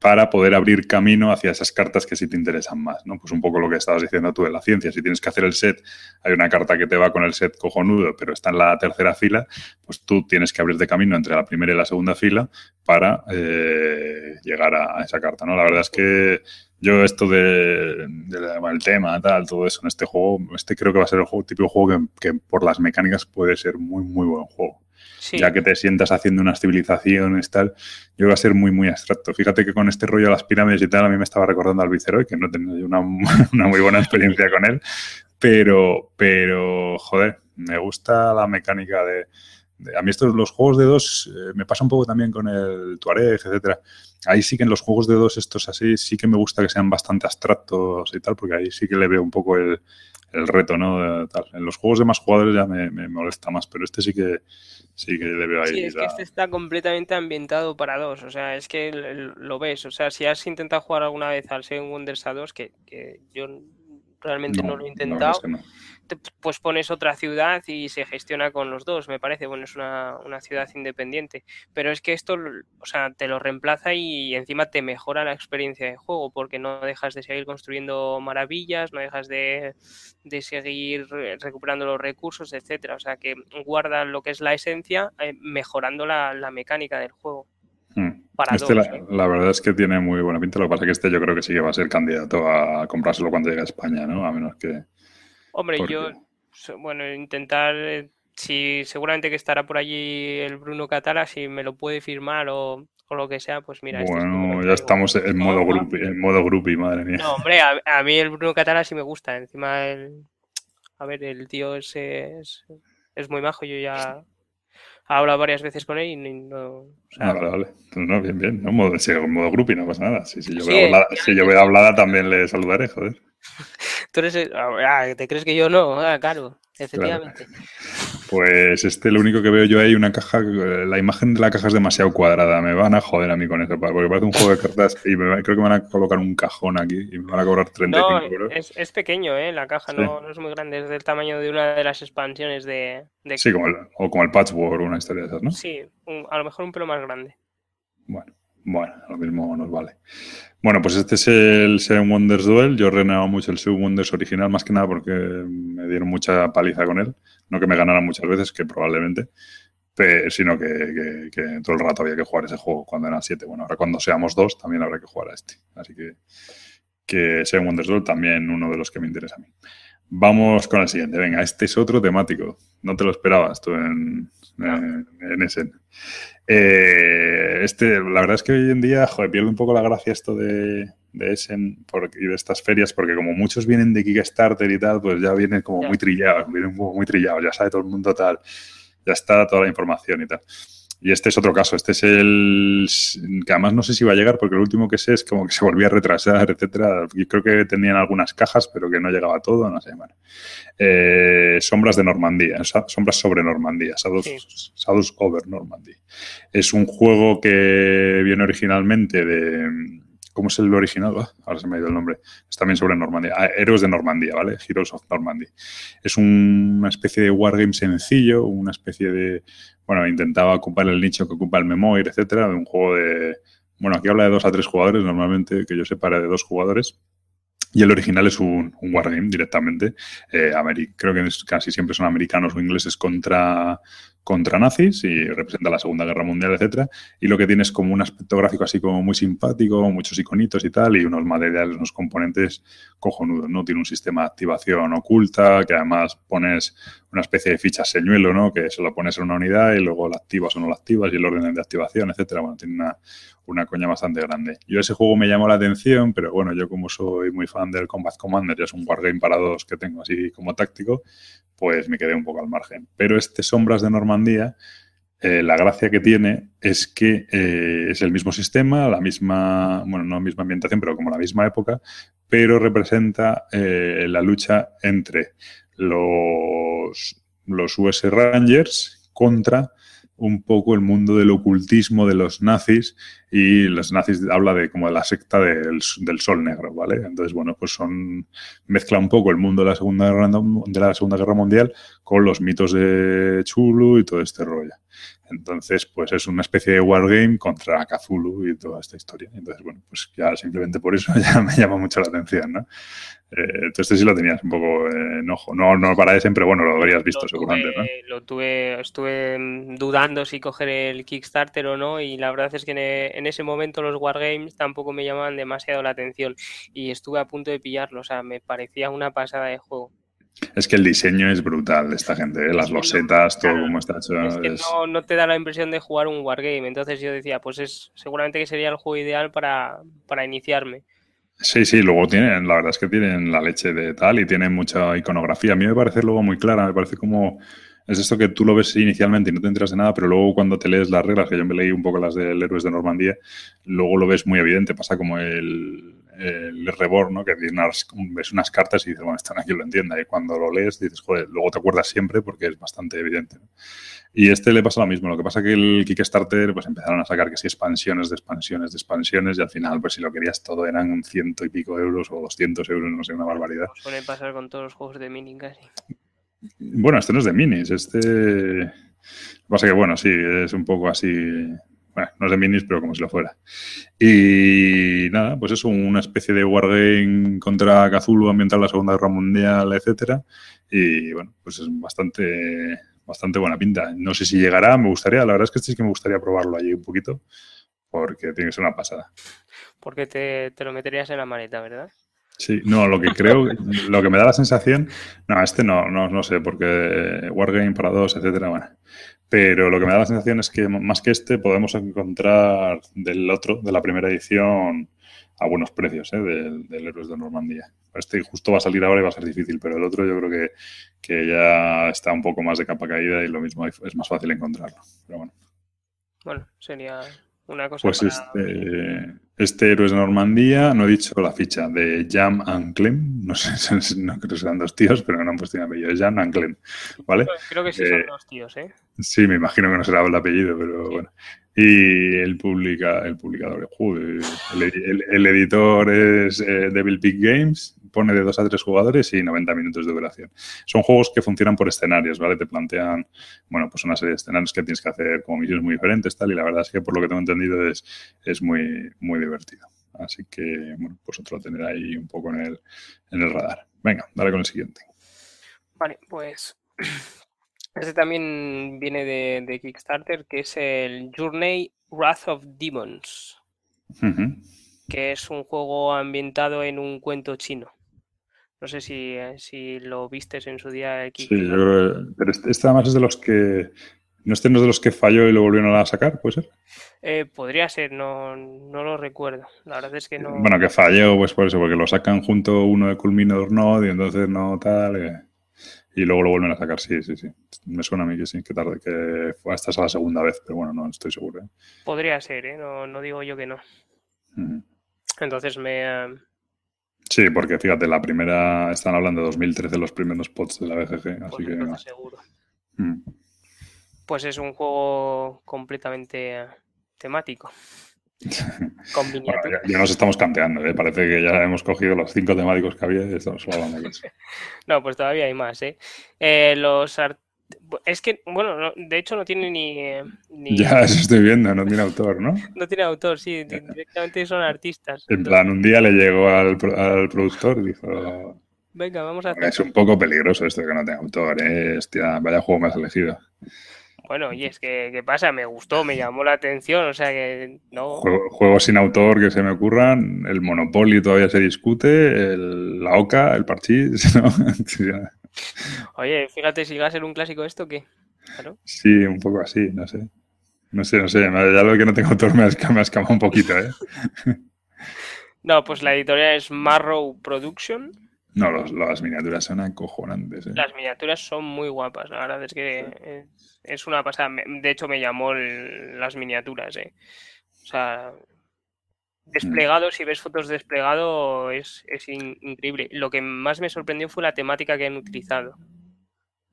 para poder abrir camino hacia esas cartas que sí te interesan más, ¿no? Pues un poco lo que estabas diciendo tú de la ciencia. Si tienes que hacer el set, hay una carta que te va con el set cojonudo, pero está en la tercera fila, pues tú tienes que abrir de camino entre la primera y la segunda fila para eh, llegar a, esa carta, ¿no? La verdad es que yo esto de, el tema, tal, todo eso en este juego, este creo que va a ser el juego, típico juego que, por las mecánicas puede ser muy, muy buen juego. Ya que te sientas haciendo unas civilizaciones, tal, yo que va a ser muy, muy abstracto. Fíjate que con este rollo de las pirámides y tal, a mí me estaba recordando al Viceroy, que no tenía una, una muy buena experiencia con él, pero, pero, joder, me gusta la mecánica de, a mí estos, los juegos de dos, eh, me pasa un poco también con el Tuareg, etcétera. Ahí sí que en los juegos de dos estos así, sí que me gusta que sean bastante abstractos y tal, porque ahí sí que le veo un poco el, reto, ¿no? En los juegos de más jugadores ya me, molesta más, pero este sí que sí que le veo ahí. Sí, es que este está completamente ambientado para dos, o sea, es que lo ves, o sea, si has intentado jugar alguna vez al Seven Wonders a 2, que, que yo realmente no, lo he intentado pues pones otra ciudad y se gestiona con los dos, me parece. Bueno, es una, ciudad independiente. Pero es que esto, o sea, te lo reemplaza y encima te mejora la experiencia de juego, porque no dejas de seguir construyendo maravillas, no dejas de, seguir recuperando los recursos, etcétera. O sea, que guarda lo que es la esencia, eh, mejorando la, mecánica del juego. Hmm. Este ¿eh? la, verdad es que tiene muy buena pinta. Lo que pasa es que este yo creo que sí que va a ser candidato a comprárselo cuando llegue a España, ¿no? A menos que, Hombre, yo, bueno, intentar, eh, si seguramente que estará por allí el Bruno Catala, si me lo puede firmar o, lo que sea, pues mira. Este bueno, ya estamos en modo, grupi, en modo grupi, madre mía. No, hombre, a, mí el Bruno Catala sí me gusta. Encima, el, a ver, el tío es, es, es muy majo, yo ya he hablado varias veces con él y no. Ah, vale, vale. No, bien, bien. No, modo, si en modo grupi no pasa nada. Si, si yo, veo hablada, si yo veo hablada también le saludaré, joder. Tú eres. Ah, ¿Te crees que yo no? Ah, claro, efectivamente. Pues este, lo único que veo yo ahí, una caja. La imagen de la caja es demasiado cuadrada. Me van a joder a mí con eso, porque parece un juego de cartas y creo que me van a colocar un cajón aquí y me van a cobrar 35 no, euros. Es, es pequeño, ¿eh? La caja no, no, es muy grande, es del tamaño de una de las expansiones de. Sí, como el, o como el Patchwork, una historia de esas, ¿no? Sí, a lo mejor un pelo más grande. Bueno. Bueno, lo mismo nos vale. Bueno, pues este es el Seven Wonders Duel. Yo renegado mucho el Seven Wonders original, más que nada porque me dieron mucha paliza con él. No que me ganaran muchas veces, que probablemente, sino que, todo el rato había que jugar ese juego cuando eran siete. Bueno, ahora cuando seamos dos también habrá que jugar a este. Así que, que Seven Wonders Duel también uno de los que me interesa a mí. Vamos con el siguiente. Venga, este es otro temático. No te lo esperabas tú en, en, ese. Eh, este, la verdad es que hoy en día, joder, pierde un poco la gracia esto de, de Essen y de estas ferias, porque como muchos vienen de Kickstarter y tal, pues ya vienen como muy trillados, vienen muy trillados, ya sabe todo el mundo tal, ya está toda la información y tal. Y este es otro caso, este es el que además no sé si va a llegar porque el último que sé es como que se volvía a retrasar, etcétera. Y creo que tenían algunas cajas, pero que no llegaba todo, no sé. Eh, sombras de Normandía, sombras sobre Normandía, Shadows, over Normandy. Es un juego que viene originalmente de ¿Cómo es el original? Ah, ahora se me ha ido el nombre. Es también sobre Normandía. Ah, Héroes de Normandía, ¿vale? Heroes of Normandy. Es una especie de wargame sencillo, una especie de bueno, intentaba ocupar el nicho que ocupa el Memoir, etcétera, de un juego de, bueno, aquí habla de dos a tres jugadores, normalmente que yo separe de dos jugadores. Y el original es un, wargame directamente. Eh, creo que casi siempre son americanos o ingleses contra, contra nazis y representa la Segunda Guerra Mundial, etcétera. Y lo que tiene es como un aspecto gráfico así como muy simpático, muchos iconitos y tal, y unos materiales, unos componentes cojonudos, ¿no? Tiene un sistema de activación oculta, que además pones una especie de ficha señuelo, ¿no? Que se lo pones en una unidad y luego la activas o no la activas y el orden de activación, etcétera. Bueno, tiene una, una coña bastante grande. Yo ese juego me llamó la atención, pero bueno, yo como soy muy fan del Combat Commander, ya es un wargame para dos que tengo así como táctico, pues me quedé un poco al margen. Pero este Sombras de Normandía, eh, la gracia que tiene es que eh, es el mismo sistema, la misma, bueno, no la misma ambientación, pero como la misma época, pero representa eh, la lucha entre los, los US Rangers contra un poco el mundo del ocultismo de los nazis y los nazis habla de como de la secta del, sol negro, ¿vale? Entonces, bueno, pues son mezcla un poco el mundo de la Segunda Guerra, de la Segunda Guerra Mundial con los mitos de Chulu y todo este rollo. Entonces, pues es una especie de wargame contra Cthulhu y toda esta historia. Entonces, bueno, pues ya simplemente por eso ya me llama mucho la atención, ¿no? Eh, entonces este sí lo tenías un poco en ojo. No, no para ese, pero bueno, lo habrías visto seguramente, ¿no? Lo tuve, estuve dudando si coger el Kickstarter o no y la verdad es que en, ese momento los wargames tampoco me llamaban demasiado la atención y estuve a punto de pillarlo, o sea, me parecía una pasada de juego. Es que el diseño es brutal de esta gente, ¿eh? las losetas, todo como está hecho. Es que No, te da la impresión de jugar un wargame, entonces yo decía, pues es seguramente que sería el juego ideal para, para iniciarme. Sí, sí, luego tienen, la verdad es que tienen la leche de tal y tienen mucha iconografía. A mí me parece luego muy clara, me parece como es esto que tú lo ves inicialmente y no te enteras de nada, pero luego cuando te lees las reglas, que yo me leí un poco las del Héroes de Normandía, luego lo ves muy evidente, pasa como el, el Reborn, ¿no? que ves unas cartas y dices, bueno, están aquí, lo entienda, y cuando lo lees dices, joder, luego te acuerdas siempre porque es bastante evidente. Y este le pasa lo mismo, lo que pasa que el Kickstarter pues empezaron a sacar que si expansiones de expansiones de expansiones y al final pues si lo querías todo eran un ciento y pico euros o doscientos euros, no sé, una barbaridad. Suele pasar con todos los juegos de mini casi. Bueno, este no es de minis, este... Lo que pasa que bueno, sí, es un poco así bueno, no es de minis, pero como si lo fuera. Y nada, pues es una especie de wargame contra Cthulhu ambiental la Segunda Guerra Mundial, etcétera. Y bueno, pues es bastante, bastante buena pinta. No sé si llegará, me gustaría, la verdad es que este sí que me gustaría probarlo allí un poquito, porque tiene que ser una pasada. Porque te, te lo meterías en la maleta, ¿verdad? Sí, no, lo que creo, lo que me da la sensación, no, este no, no, no sé, porque Wargame para dos, etcétera, bueno. Pero lo que me da la sensación es que más que este podemos encontrar del otro, de la primera edición, a buenos precios, ¿eh? del, Héroes de Normandía. Este justo va a salir ahora y va a ser difícil, pero el otro yo creo que, que ya está un poco más de capa caída y lo mismo es más fácil encontrarlo. Pero bueno. Bueno, sería una cosa. Pues este, este héroe es Normandía, no he dicho la ficha, de Jam and Clem. No sé, no creo que sean dos tíos, pero no han puesto el apellido. Jam and Clem, ¿vale? Creo que sí son eh, dos tíos, ¿eh? Sí, me imagino que no será el apellido, pero bueno. Y el, publica, el publicador, joder, el, el, editor es eh, Devil Peak Games, pone de dos a tres jugadores y 90 minutos de duración. Son juegos que funcionan por escenarios, ¿vale? Te plantean, bueno, pues una serie de escenarios que tienes que hacer como misiones muy diferentes, tal, y la verdad es que por lo que tengo entendido es, es muy, muy divertido. Así que, bueno, pues otro tener ahí un poco en el, en el radar. Venga, dale con el siguiente. Vale, pues este también viene de, Kickstarter, que es el Journey Wrath of Demons, que es un juego ambientado en un cuento chino. No sé si, si lo vistes en su día. Sí, yo creo que, pero este, este además es de los que ¿No este no es de los que falló y lo volvieron a sacar? ¿Puede ser? Eh, podría ser, no, no lo recuerdo. La verdad es que no. Bueno, que falló, pues por eso, porque lo sacan junto uno de Culminador Node y entonces no tal. eh, y luego lo vuelven a sacar, sí, sí, sí. Me suena a mí que sí, que tarde, que fue esta es la segunda vez, pero bueno, no estoy seguro. ¿eh? Podría ser, ¿eh? No, no digo yo que no. Entonces me. Sí, porque fíjate, la primera, están hablando de 2013, los primeros pods de la BGG, así pues que. entonces seguro. Mm. Pues es un juego completamente temático. Con Bueno, ya, ya nos estamos canteando, ¿eh? parece que ya hemos cogido los cinco temáticos que había y estamos hablando de eso. No, pues todavía hay más, ¿eh? Eh, los art- Es que, bueno, no- de hecho no tiene ni, eh, ni- Ya, eso estoy viendo, no tiene autor, ¿no? no tiene autor, sí, di- directamente son artistas. En Entonces, plan, un día le llegó al, al productor y dijo, venga, vamos a hacer. es un poco peligroso esto de que no tenga autor, ¿eh? Hostia, vaya juego has elegido. Bueno, y es que, ¿qué pasa? Me gustó, me llamó la atención, o sea que no. Juego- juegos sin autor que se me ocurran, el Monopoly todavía se discute, el- la Oca, el Parchís, ¿no? Oye, fíjate si va a ser un clásico esto, ¿qué? Claro. Sí, un poco así, no sé. No sé, no sé, ya lo que no tenga autor me ha escamado un poquito, ¿eh? No, pues la editorial es Marrow Production. No, los- las miniaturas son acojonantes, ¿eh? Las miniaturas son muy guapas, la verdad es que es, es una pasada. De hecho, me llamó el- las miniaturas, ¿eh? O sea, desplegado, si ves fotos desplegado, es, es in- increíble. Lo que más me sorprendió fue la temática que han utilizado.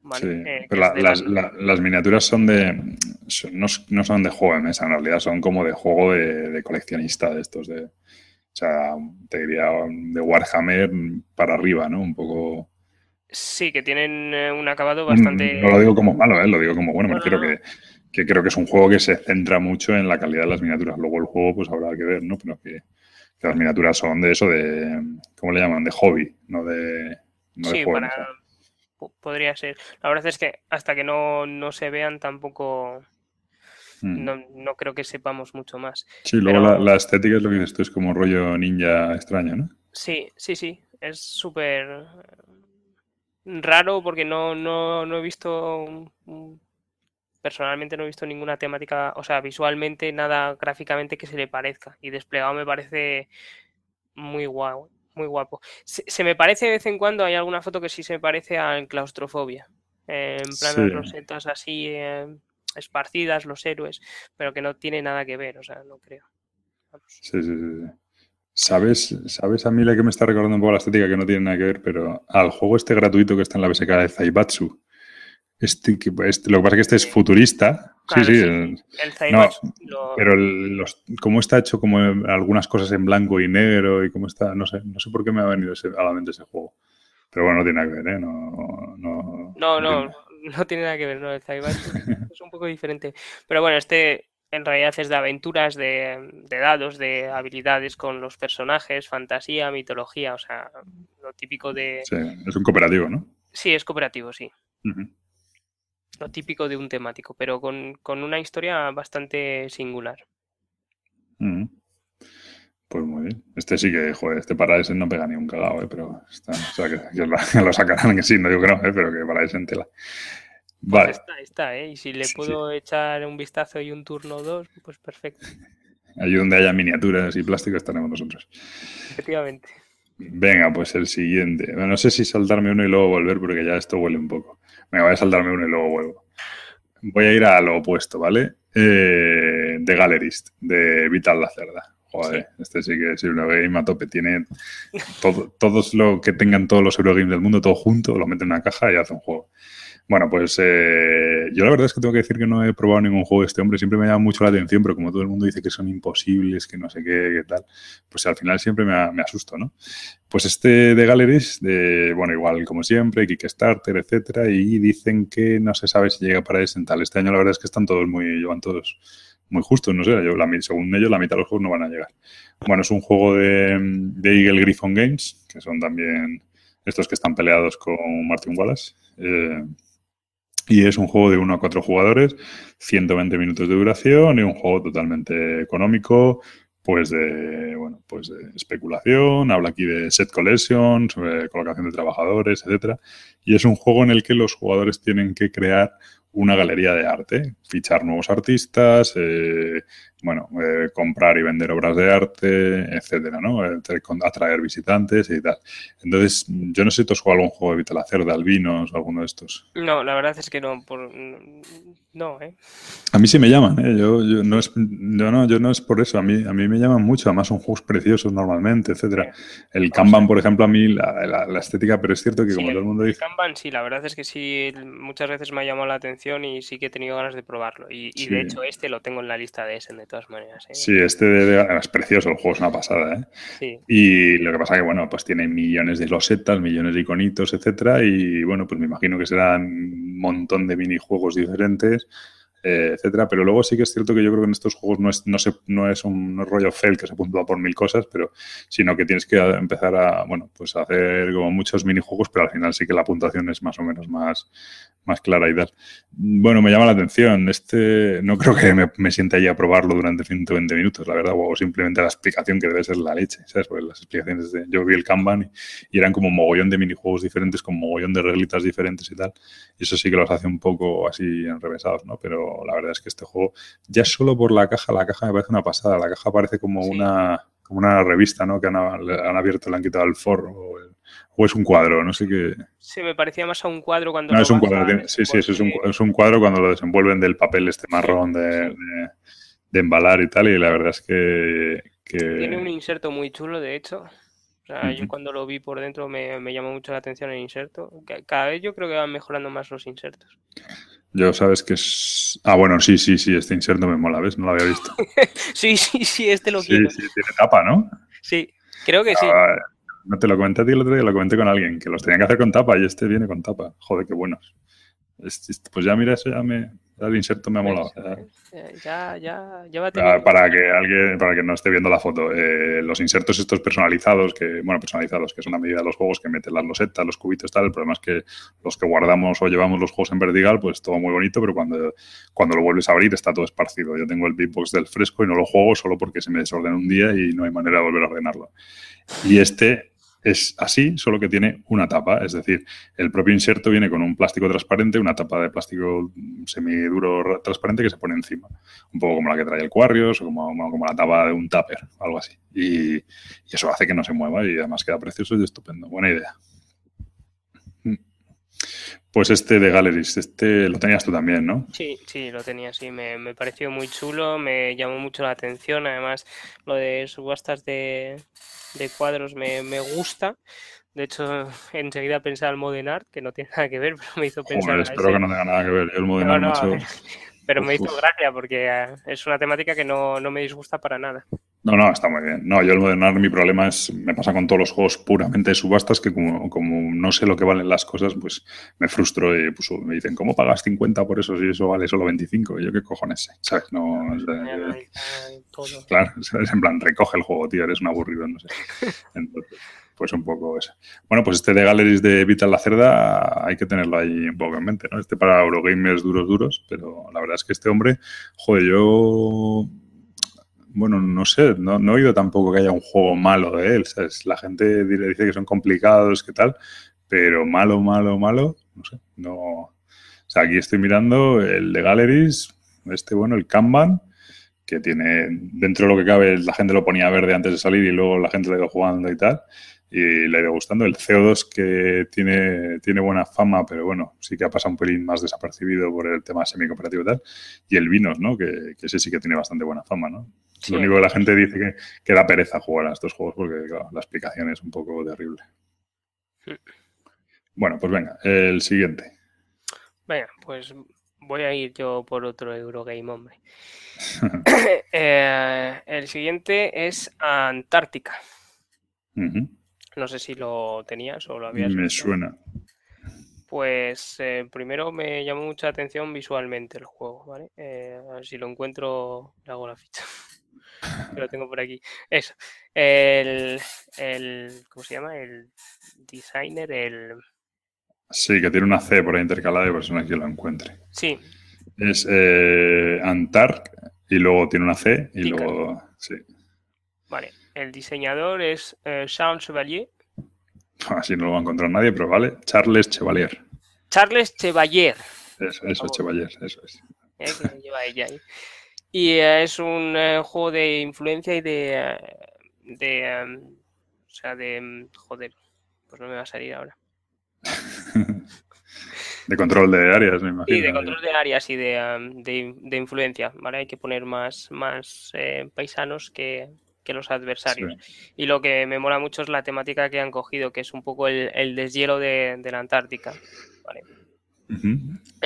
¿vale? Sí, Eh, pero la- las, la- la- las miniaturas son de. son- no, no son de juego de mesa, en realidad son como de juego de, de coleccionista de estos. De, o sea, te diría de Warhammer para arriba, ¿no? Un poco. Sí, que tienen eh, un acabado bastante... Mm, No lo digo como malo, ¿eh? lo digo como bueno. Me no, refiero no. que, que creo que es un juego que se centra mucho en la calidad de las miniaturas. Luego el juego, pues habrá que ver, ¿no? Pero que, que las miniaturas son de eso, de. ¿Cómo le llaman? De hobby, no de. No de Sí, juego para... po- Podría ser. La verdad es que hasta que no, no se vean tampoco... Mm. No, no creo que sepamos mucho más. Sí, luego Pero- la, la estética es lo que dices tú, es como rollo ninja extraño, ¿no? Sí, sí, sí. Es súper raro porque no, no, no he visto. un- Personalmente no he visto ninguna temática, o sea, visualmente nada gráficamente que se le parezca. Y desplegado me parece muy guau, muy guapo. Se, se me parece de vez en cuando, hay alguna foto que sí se me parece a claustrofobia. eh, en plan Sí. rosetas así eh, esparcidas, los héroes, pero que no tiene nada que ver, o sea, no creo. Vamos. Sí, sí. sí. ¿Sabes, ¿Sabes a mí la que me está recordando un poco la estética que no tiene nada que ver? Pero al juego este gratuito que está en la BSK de Zaibatsu. Este, que- este- lo que pasa es que este es futurista. Claro, sí, sí. el- El Zaibatsu lo- pero el- los, cómo está hecho como algunas cosas en blanco y negro y cómo está, no sé, no sé por qué me ha venido ese- a la mente ese juego. Pero bueno, no tiene nada que ver, ¿eh? No, no, No, no, tiene- no tiene nada que ver, no, el Zaibatsu es un poco diferente. Pero bueno, este en realidad es de aventuras, de, de dados, de habilidades con los personajes, fantasía, mitología, o sea, lo típico de... sí, es un cooperativo, ¿no? Sí, es cooperativo, sí, Ujú. Lo típico de un temático, pero con, con una historia bastante singular. Ujú. Pues muy bien. Este sí que, joder, este para ese no pega ni un cagao, ¿eh? pero está, o sea, que, que lo, lo sacarán, que sí, no digo que no, ¿eh? pero que para ese en tela. Pues Vale, está, está, ¿eh? Y si le Sí, sí. puedo echar un vistazo y un turno o dos, pues perfecto, allí donde haya miniaturas y plástico estaremos nosotros. efectivamente. Venga, pues el siguiente. Bueno, no sé si saltarme uno y luego volver, porque ya esto huele un poco. Venga, voy a saltarme uno y luego vuelvo. Voy a ir a lo opuesto, ¿vale? Eh, de Gallerist, de Vital la Cerda. Joder, este sí que es Eurogame a tope. Tiene todo, todos lo que tengan todos los Eurogames del mundo, todo junto, lo mete en una caja y hace un juego. Bueno, pues eh, yo la verdad es que tengo que decir que no he probado ningún juego de este hombre. Siempre me llama mucho la atención, pero como todo el mundo dice que son imposibles, que no sé qué, qué tal, pues al final siempre me, me asusto, ¿no? Pues este de Galleries, de, bueno, igual como siempre, Kickstarter, etcétera, y dicen que no se sabe si llega para ese en tal. Este año la verdad es que están todos muy, llevan todos muy justos, no sé, yo, según ellos la mitad de los juegos no van a llegar. Bueno, es un juego de, de Eagle Griffon Games, que son también estos que están peleados con Martin Wallace. Eh, y es un juego de 1 a 4 jugadores, 120 minutos de duración y un juego totalmente económico, pues de, bueno, pues de especulación, habla aquí de set collection, sobre colocación de trabajadores, etcétera. Y es un juego en el que los jugadores tienen que crear una galería de arte, fichar nuevos artistas, eh, bueno, eh, comprar y vender obras de arte, etcétera, ¿no? Atraer visitantes y tal. Entonces, yo no sé si tú has jugado algún juego de Vita la Cerda, Albinos o alguno de estos. No, la verdad es que no. Por... No, ¿eh? A mí sí me llaman, ¿eh? Yo, yo, no es, yo, no, yo no es por eso. A mí, a mí me llaman mucho. Además, son juegos preciosos normalmente, etcétera. El Kanban, por ejemplo, a mí la, la, estética, pero es cierto que como todo el mundo dice. El Kanban, sí, la verdad es que sí, muchas veces me ha llamado la atención y sí que he tenido ganas de probarlo. Y, y de hecho, este lo tengo en la lista de de todas maneras. ¿eh? Sí, este es precioso, el juego es una pasada. ¿eh? Sí. Y lo que pasa que, bueno, pues tiene millones de losetas, millones de iconitos, etcétera. Y bueno, pues me imagino que serán un montón de minijuegos diferentes eh, etcétera. Pero luego sí que es cierto que yo creo que en estos juegos no es, no se, no es un rollo fail que se puntúa por mil cosas, pero sino que tienes que empezar a, bueno, pues hacer como muchos minijuegos, pero al final sí que la puntuación es más o menos más, más clara y tal. Bueno, me llama la atención. Este no creo que me, me sienta ahí a probarlo durante 120 minutos, la verdad, o simplemente la explicación que debe ser la leche, ¿sabes? Porque las explicaciones de... Yo vi el Kanban y, eran como mogollón de minijuegos diferentes, con mogollón de reglitas diferentes y tal. Y eso sí que los hace un poco así enrevesados, ¿no? Pero la verdad es que este juego, ya solo por la caja, la caja me parece una pasada. La caja parece como una como una revista, ¿no? Que han, abierto, le han quitado el forro o, es un cuadro, no sé qué. Sí, me parecía más a un cuadro cuando. No, es un cuadro. sí, sí, es un, es un, cuadro cuando lo desenvuelven del papel este marrón de, de, embalar y tal, y la verdad es que, Tiene un inserto muy chulo, de hecho. O sea, yo cuando lo vi por dentro me, me, llamó mucho la atención el inserto. Cada vez yo creo que van mejorando más los insertos. Yo sabes que es. Ah, bueno, sí, sí, sí, este inserto me mola, ¿ves? No lo había visto. sí, sí, sí, este lo sí, quiero. Sí, tiene tapa, ¿no? Sí, creo que sí. Ah, no te lo comenté a ti el otro día, lo comenté con alguien, que los tenían que hacer con tapa y este viene con tapa. Joder, qué buenos. Pues ya, mira, eso ya me, el inserto me ha molado. Ya, ya, ya va a para que alguien, para que no esté viendo la foto, eh, los insertos estos personalizados, que, bueno, personalizados, que es una medida de los juegos que meten las losetas, los cubitos, tal. El problema es que los que guardamos o llevamos los juegos en vertical, pues todo muy bonito, pero cuando, cuando lo vuelves a abrir está todo esparcido. Yo tengo el beatbox del fresco y no lo juego solo porque se me desordena un día y no hay manera de volver a ordenarlo. Y este es así, solo que tiene una tapa. Es decir, el propio inserto viene con un plástico transparente, una tapa de plástico semiduro transparente que se pone encima. Un poco como la que trae el Quarrios o como, como la tapa de un tupper, algo así. Y, eso hace que no se mueva y además queda precioso y estupendo. Buena idea. Pues este de Galleries, este lo tenías tú también, ¿no? Sí, sí, lo tenía, sí. Me, me pareció muy chulo, me llamó mucho la atención. Además, lo de subastas de, de cuadros me, me gusta. De hecho, enseguida pensé al Modern Art, que no tiene nada que ver, pero me hizo pensar. Joder, espero que no tenga nada que ver. Yo el Modern Art, mucho... Pero me hizo gracia porque eh, es una temática que no, no, me disgusta para nada. No, no, está muy bien. No, yo el Modern Art, mi problema es, me pasa con todos los juegos puramente de subastas, que como, como no sé lo que valen las cosas, pues me frustro y pues, me dicen, ¿cómo pagas 50 por eso si eso vale solo 25? Y yo, ¿qué cojones? ¿Sabes? No, claro, ¿sabes? en plan, recoge el juego, tío, eres un aburrido, no sé. Entonces, pues un poco eso. Bueno, pues este de Galleries de Vital la Cerda hay que tenerlo ahí un poco en mente, ¿no? Este para Eurogamers duros, duros, pero la verdad es que este hombre, joder, yo bueno, no sé, no, he oído tampoco que haya un juego malo de él. ¿sabes? La gente dice que son complicados, que tal, pero malo, malo, malo, no sé, no. O sea, aquí estoy mirando el de Galleries, este, bueno, el Kanban, que tiene, dentro de lo que cabe, la gente lo ponía verde antes de salir y luego la gente lo ido jugando y tal y le ha ido gustando. El CO2 que tiene, tiene buena fama, pero bueno, sí que ha pasado un pelín más desapercibido por el tema semi-cooperativo y tal. Y el Vinos, ¿no? Que, que, ese sí que tiene bastante buena fama, ¿no? Lo único que la gente dice que, que, da pereza jugar a estos juegos porque la explicación es un poco terrible. Bueno, pues venga, el siguiente. Venga, pues voy a ir yo por otro Eurogame, hombre. Eh, el siguiente es Antártica. No sé si lo tenías o lo habías Me suena. Pues eh, primero me llamó mucha atención visualmente el juego, ¿vale? Eh, a ver si lo encuentro, le hago la ficha. lo tengo por aquí. Eso. El, el, ¿Cómo se llama? El designer, el... Sí, que tiene una C por ahí intercalada y por que lo encuentre. Sí. Es eh, Antark y luego tiene una C y luego... Sí. Vale. El diseñador es eh, Charles Chevalier. Así no lo va a encontrar nadie, pero vale. Charles Chevalier. Charles Chevalier. Eso, eso, Chevalier, eso es. Eh, que lleva ella ahí. Y eh, es un eh, juego de influencia y de. de o sea, de. Em, joder, pues no me va a salir ahora. de control de áreas, me imagino. Sí, de control de áreas y de, de, de influencia, ¿vale? Hay que poner más, más paisanos que, que los adversarios. Y lo que me mola mucho es la temática que han cogido, que es un poco el, el deshielo de, de, la Antártica. ¿vale?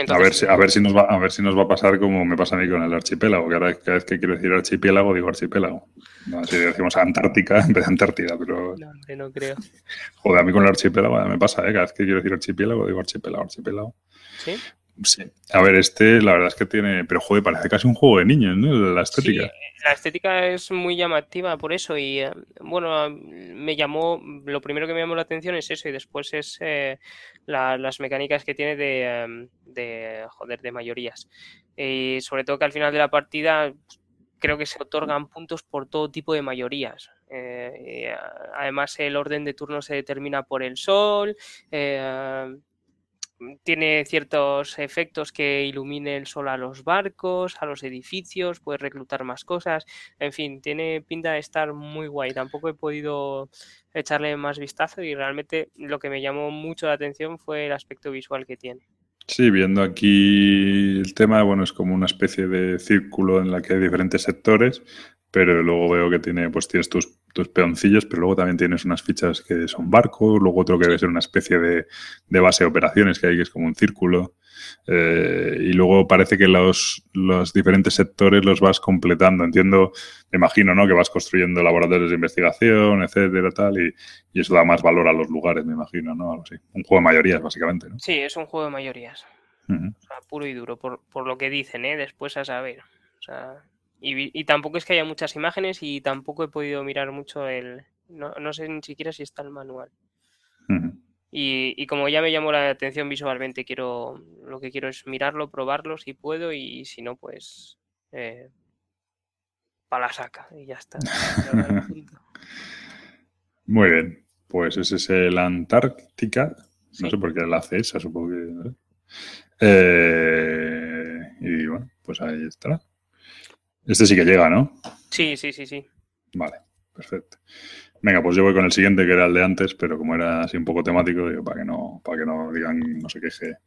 a, ver si, a, ver si nos va, a ver si nos va a pasar como me pasa a mí con el archipiélago, que ahora cada vez que quiero decir archipiélago digo archipiélago. No, si decimos Antártica en vez de Antártida, pero... No, no creo. Joder, a mí con el archipiélago me pasa, ¿eh? cada vez que quiero decir archipiélago digo archipiélago, archipiélago. ¿Sí? Sí. A ver, este la verdad es que tiene... Pero joder, parece casi un juego de niños, ¿no? La estética. Sí, la estética es muy llamativa por eso y eh, bueno, me llamó... Lo primero que me llamó la atención es eso y después es... Eh, la, las mecánicas que tiene de, em, de, joder, de mayorías. Y sobre todo que al final de la partida creo que se otorgan puntos por todo tipo de mayorías. Eh, además, el orden de turno se determina por el sol. Eh, tiene ciertos efectos que ilumine el sol a los barcos, a los edificios, puedes reclutar más cosas. En fin, tiene pinta de estar muy guay. Tampoco he podido echarle más vistazo y realmente lo que me llamó mucho la atención fue el aspecto visual que tiene. Sí, viendo aquí el tema, bueno, es como una especie de círculo en la que hay diferentes sectores, pero luego veo que tiene, pues tienes tus, tus peoncillos, pero luego también tienes unas fichas que son barcos, luego otro que debe ser una especie de, de base de operaciones que hay, que es como un círculo. Eh, y luego parece que los, los, diferentes sectores los vas completando. Entiendo, me imagino, ¿no? Que vas construyendo laboratorios de investigación, etcétera, tal, y, y, eso da más valor a los lugares, me imagino, ¿no? Algo así. Un juego de mayorías, básicamente, ¿no? Sí, es un juego de mayorías. Uh -huh. o sea, puro y duro, por, por, lo que dicen, ¿eh? Después a saber. O sea, y, y, tampoco es que haya muchas imágenes y tampoco he podido mirar mucho el... No, no sé ni siquiera si está el manual. Uh -huh. Y, y, como ya me llamó la atención visualmente, quiero lo que quiero es mirarlo, probarlo si puedo y si no, pues eh, para la saca y ya está. Muy bien, pues ese es el Antártica. No sí. sé por qué la hace esa, supongo que. ¿no? Eh, y bueno, pues ahí está. Este sí que llega, ¿no? Sí, sí, sí, sí. Vale, perfecto. Venga, pues yo voy con el siguiente, que era el de antes, pero como era así un poco temático, digo, para que no, para que no digan, no se queje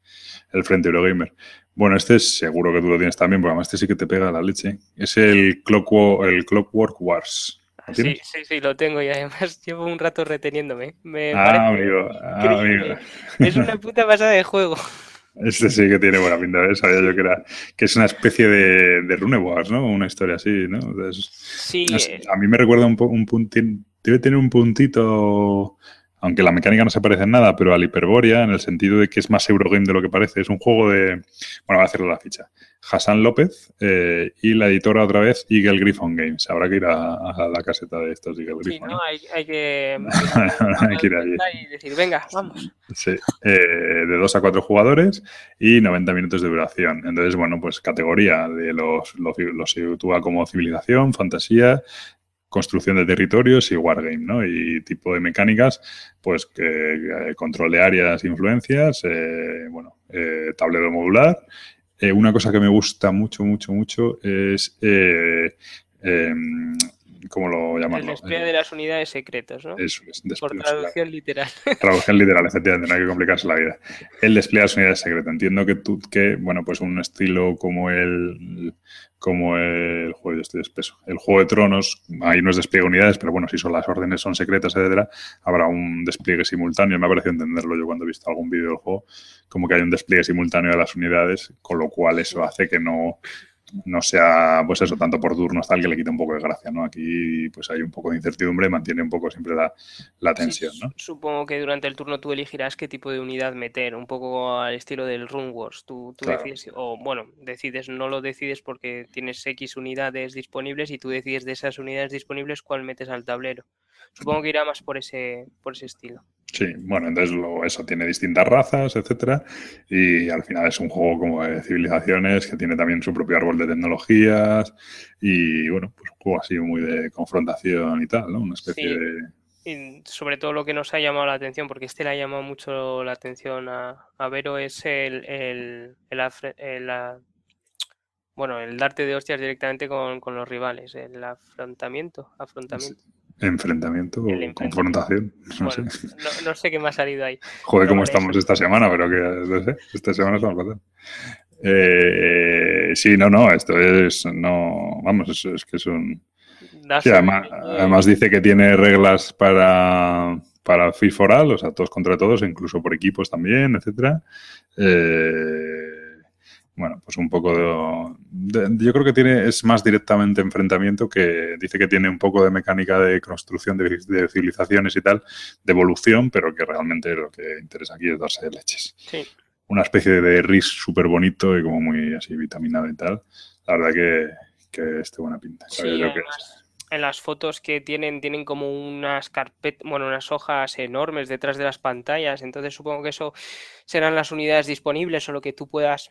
el Frente Eurogamer. Bueno, este es seguro que tú lo tienes también, porque además este sí que te pega la leche. Es el Clockwork, el Clockwork Wars. Sí, sí, sí, lo tengo y además llevo un rato reteniéndome. Me ah, amigo, ah, amigo. Es una puta pasada de juego. Este sí que tiene buena pinta, ¿eh? sabía yo que era que es una especie de, de Rune Wars, ¿no? Una historia así, ¿no? Entonces, sí. A mí me recuerda un, un puntín, debe tener un puntito, aunque la mecánica no se parece en nada, pero al Hyperborea, en el sentido de que es más Eurogame de lo que parece. Es un juego de, bueno, voy a hacerle la ficha. Hassan López eh, y la editora otra vez, Eagle Griffon Games. Habrá que ir a, a la caseta de estos Eagle Sí, Griffon. ¿no? Hay, hay que, hay que ir allí. y decir, venga, vamos. Sí, eh, de dos a cuatro jugadores y 90 minutos de duración. Entonces, bueno, pues categoría de los, los, los sitúa como civilización, fantasía, construcción de territorios y wargame, ¿no? Y tipo de mecánicas, pues que eh, control de áreas, influencias, eh, bueno, eh, tablero modular. Eh, una cosa que me gusta mucho, mucho, mucho es eh, em, ¿cómo lo llaman? El despliegue de las unidades secretas, ¿no? Eso es. Por traducción literal. Traducción literal, efectivamente, no hay que complicarse la vida. El despliegue de las unidades secretas. Entiendo que tú, que, bueno, pues un estilo como el, como el juego, estoy espeso. El juego de tronos, ahí no es despliegue de unidades, pero bueno, si son las órdenes son secretas, etcétera, habrá un despliegue simultáneo. Me ha parecido entenderlo yo cuando he visto algún vídeo del juego, como que hay un despliegue simultáneo de las unidades, con lo cual eso hace que no, no sea, pues eso, tanto por turnos tal que le quita un poco de gracia, ¿no? Aquí pues hay un poco de incertidumbre, mantiene un poco siempre la, la tensión, sí, ¿no? Supongo que durante el turno tú elegirás qué tipo de unidad meter, un poco al estilo del Rune Wars. Tú, tú Claro. decides, o bueno, decides, no lo decides porque tienes X unidades disponibles y tú decides de esas unidades disponibles cuál metes al tablero. Supongo que irá más por ese, por ese estilo. Sí, bueno, entonces luego eso tiene distintas razas, etcétera, y al final es un juego como de civilizaciones que tiene también su propio árbol de tecnologías y bueno, pues un juego así muy de confrontación y tal, ¿no? Una especie Sí. de y sobre todo lo que nos ha llamado la atención, porque este le ha llamado mucho la atención a, a Vero, es el, el, el, bueno, el darte de hostias directamente con, con los rivales, el afrontamiento, afrontamiento. Enfrentamiento o confrontación. No, sé. No, sé qué me ha salido ahí. Joder, cómo estamos esta semana, pero que no sé, esta semana estamos pasando. Eh, sí, no, no, esto es, no, vamos, es, es que es un... además, dice que tiene reglas para, para free for all, o sea, todos contra todos, incluso por equipos también, etcétera. Eh, bueno, pues un poco de, yo creo que tiene es más directamente enfrentamiento que dice que tiene un poco de mecánica de construcción de, civilizaciones y tal, de evolución, pero que realmente lo que interesa aquí es darse leches. Sí. Una especie de RIS súper bonito y como muy así vitaminado y tal. La verdad que, que esté buena pinta. Sí, en las fotos que tienen, tienen como unas carpetas, bueno, unas hojas enormes detrás de las pantallas. Entonces supongo que eso serán las unidades disponibles o lo que tú puedas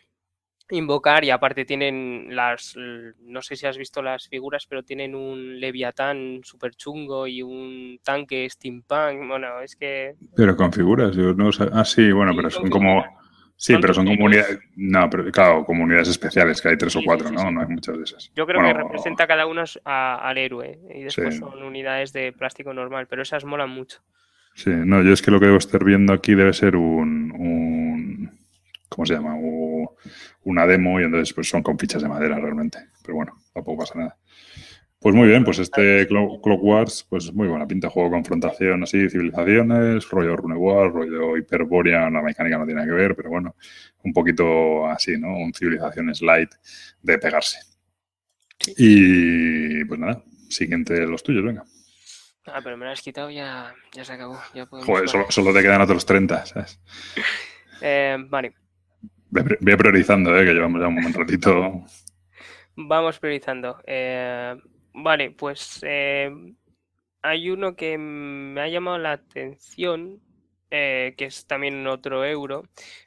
invocar y aparte tienen las, no sé si has visto las figuras, pero tienen un leviatán súper chungo y un tanque steampunk, bueno, es que... Pero con figuras, yo no sé, ah sí, bueno, pero son como... Sí, pero son comunidades, no, pero claro, comunidades especiales, que hay tres o cuatro, ¿no? No hay muchas de esas. Yo creo que representa cada uno al héroe y después son unidades de plástico normal, pero esas molan mucho. Sí, no, yo es que lo que debo estar viendo aquí debe ser un, un ¿cómo se llama? Una demo y entonces pues son con fichas de madera realmente. Pero bueno, tampoco pasa nada. Pues muy bien, pues este Clock Wars, pues muy buena pinta, juego de confrontación así, civilizaciones, rollo Rune War, rollo Hyperborea, la mecánica no tiene nada que ver, pero bueno, un poquito así, ¿no? Un civilizaciones light de pegarse. Y pues nada, siguiente los tuyos, venga. Ah, pero me lo has quitado, ya, ya se acabó. Joder, solo, solo, te quedan otros 30, ¿sabes? Eh, vale, Voy priorizando, ¿eh? que llevamos ya un ratito. Vamos priorizando. Eh, vale, pues eh, hay uno que me ha llamado la atención, que es también otro euro,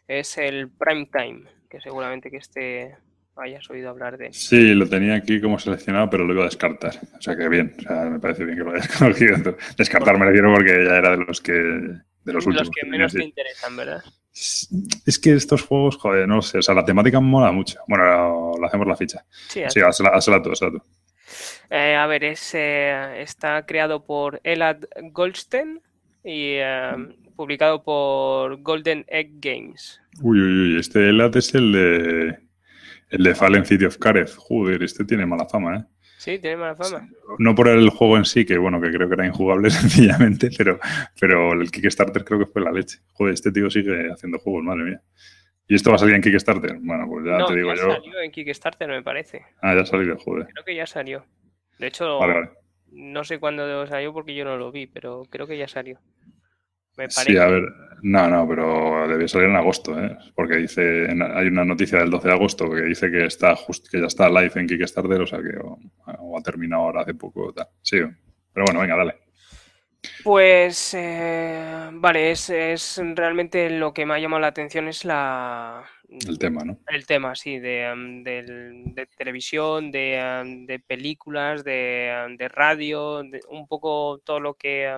es el Prime Time, que seguramente que este hayas oído hablar de. Sí, lo tenía aquí como seleccionado, pero lo iba a descartar. O sea que bien, o sea, me parece bien que lo hayas conocido. Descartar me refiero porque ya era de los que de los, últimos. Los que menos te interesan, ¿verdad? Es que estos juegos, joder, no sé, o sea, la temática mola mucho. Bueno, lo hacemos la ficha. Sí, sí hazla, tú, hazla tú. Eh, a ver, es, eh, está creado por Elad Goldstein y eh, publicado por Golden Egg Games. Uy, uy, uy, este Elad es el de, el de Fallen City of Kareth. Joder, este tiene mala fama, ¿eh? Sí, tiene mala fama. No por el juego en sí, que bueno, que creo que era injugable sencillamente, pero, pero el Kickstarter creo que fue la leche. Joder, este tío sigue haciendo juegos, madre mía. ¿Y esto va a salir en Kickstarter? Bueno, pues ya te digo ya yo. salió en Kickstarter, me parece. Ah, ya salió, joder. Creo que ya salió. De hecho, no sé cuándo salió porque yo no lo vi, pero creo que ya salió. Sí, a ver, no, no, pero debe salir en agosto, ¿eh? porque dice, hay una noticia del 12 de agosto que dice que está que ya está live en Kickstarter, o sea que o, ha terminado ahora hace poco. Tal. Sí, pero bueno, venga, dale. Pues, eh, vale, es, es, realmente lo que me ha llamado la atención es la... El tema, ¿no? El tema, sí, de, um, de, televisión, de, um, de películas, de, um, de radio, un poco todo lo que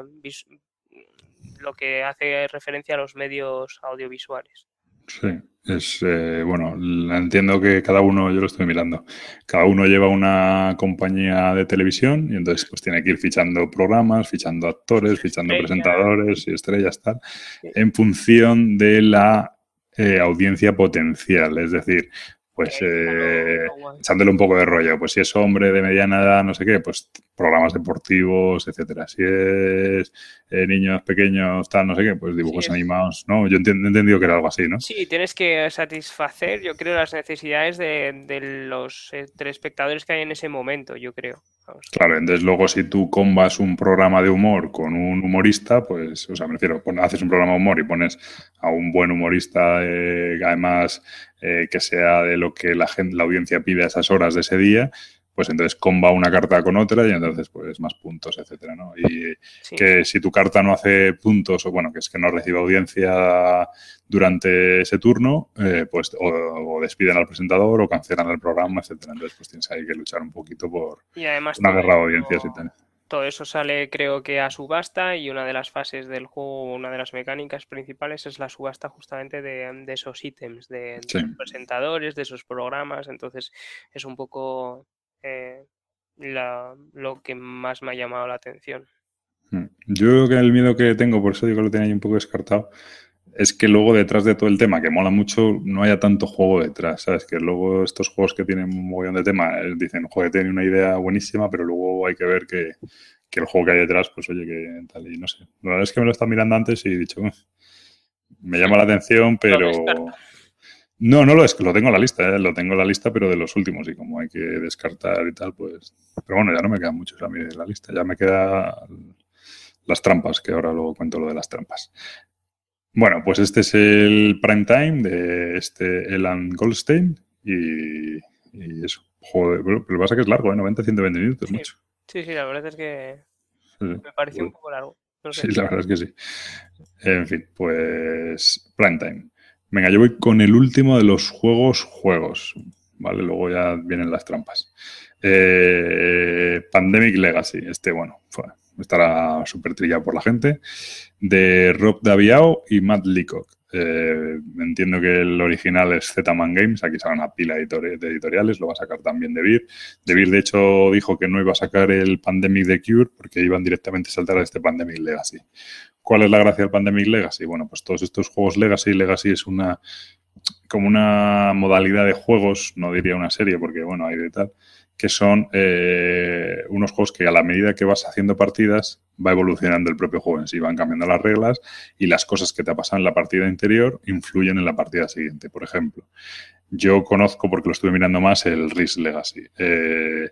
lo que hace referencia a los medios audiovisuales. Sí, es eh, bueno, entiendo que cada uno, yo lo estoy mirando, cada uno lleva una compañía de televisión y entonces pues tiene que ir fichando programas, fichando actores, fichando presentadores y estrellas tal, en función de la eh, audiencia potencial. Es decir, pues eh, echándole un poco de rollo. Pues si es hombre de mediana edad, no sé qué, pues programas deportivos, etcétera. Si es eh, niños pequeños, tal, no sé qué, pues dibujos animados, ¿no? Yo he entendido que era algo así, ¿no? Sí, tienes que satisfacer, yo creo, las necesidades de, de los eh, espectadores que hay en ese momento, yo creo. Claro, entonces luego si tú combas un programa de humor con un humorista, pues, o sea, me refiero, haces un programa de humor y pones a un buen humorista, eh, además eh, que sea de lo que la gente, la audiencia pide a esas horas de ese día, pues entonces comba una carta con otra y entonces pues más puntos, etcétera, ¿no? Y que si tu carta no hace puntos o bueno, que es que no recibe audiencia durante ese turno, eh, pues o, despiden al presentador o cancelan el programa, etcétera. Entonces pues tienes ahí que luchar un poquito por y además una guerra de audiencias y tal. todo eso sale creo que a subasta y una de las fases del juego, una de las mecánicas principales es la subasta justamente de, esos ítems, de, de presentadores, de esos programas, entonces es un poco eh, lo que más me ha llamado la atención. Mm. Yo creo que el miedo que tengo, por eso digo que lo tenía ahí un poco descartado, es que luego detrás de todo el tema, que mola mucho, no haya tanto juego detrás, ¿sabes? Que luego estos juegos que tienen un montón de tema, eh, dicen, joder, tiene una idea buenísima, pero luego hay que ver que, el juego que hay detrás, pues oye, que tal, y no sé. La verdad es que me lo estaba mirando antes y he dicho, me llama la atención, pero... No, no lo es, lo tengo en la lista, ¿eh? lo tengo en la lista, pero de los últimos, y como hay que descartar y tal, pues... Pero bueno, ya no me quedan muchos a mí de la lista, ya me queda las trampas, que ahora luego cuento lo de las trampas. Bueno, pues este es el prime time de este Elan Goldstein y, eso. Joder, pero lo que pasa es que es largo, ¿eh? 90, 120 minutos, sí. mucho. Sí, sí, la verdad es que me pareció un poco largo. Sí, la verdad es que sí. En fin, pues prime time. Venga, yo voy con el último de los juegos juegos, ¿vale? Luego ya vienen las trampas. Eh, Pandemic Legacy, este, bueno, fue, estará súper trillado por la gente, de Rob Daviao y Matt Leacock. Eh, entiendo que el original es Z-Man Games, aquí sale una pila de editoriales, lo va a sacar también De Beer. De Beer, de hecho, dijo que no iba a sacar el Pandemic de Cure porque iban directamente a saltar a este Pandemic Legacy. ¿Cuál es la gracia del Pandemic Legacy? Bueno, pues todos estos juegos Legacy, Legacy es una como una modalidad de juegos, no diría una serie porque, bueno, hay de tal, que son eh, unos juegos que a la medida que vas haciendo partidas va evolucionando el propio juego en sí, van cambiando las reglas y las cosas que te pasan en la partida anterior influyen en la partida siguiente. Por ejemplo, yo conozco, porque lo estuve mirando más, el Risk Legacy. Eh,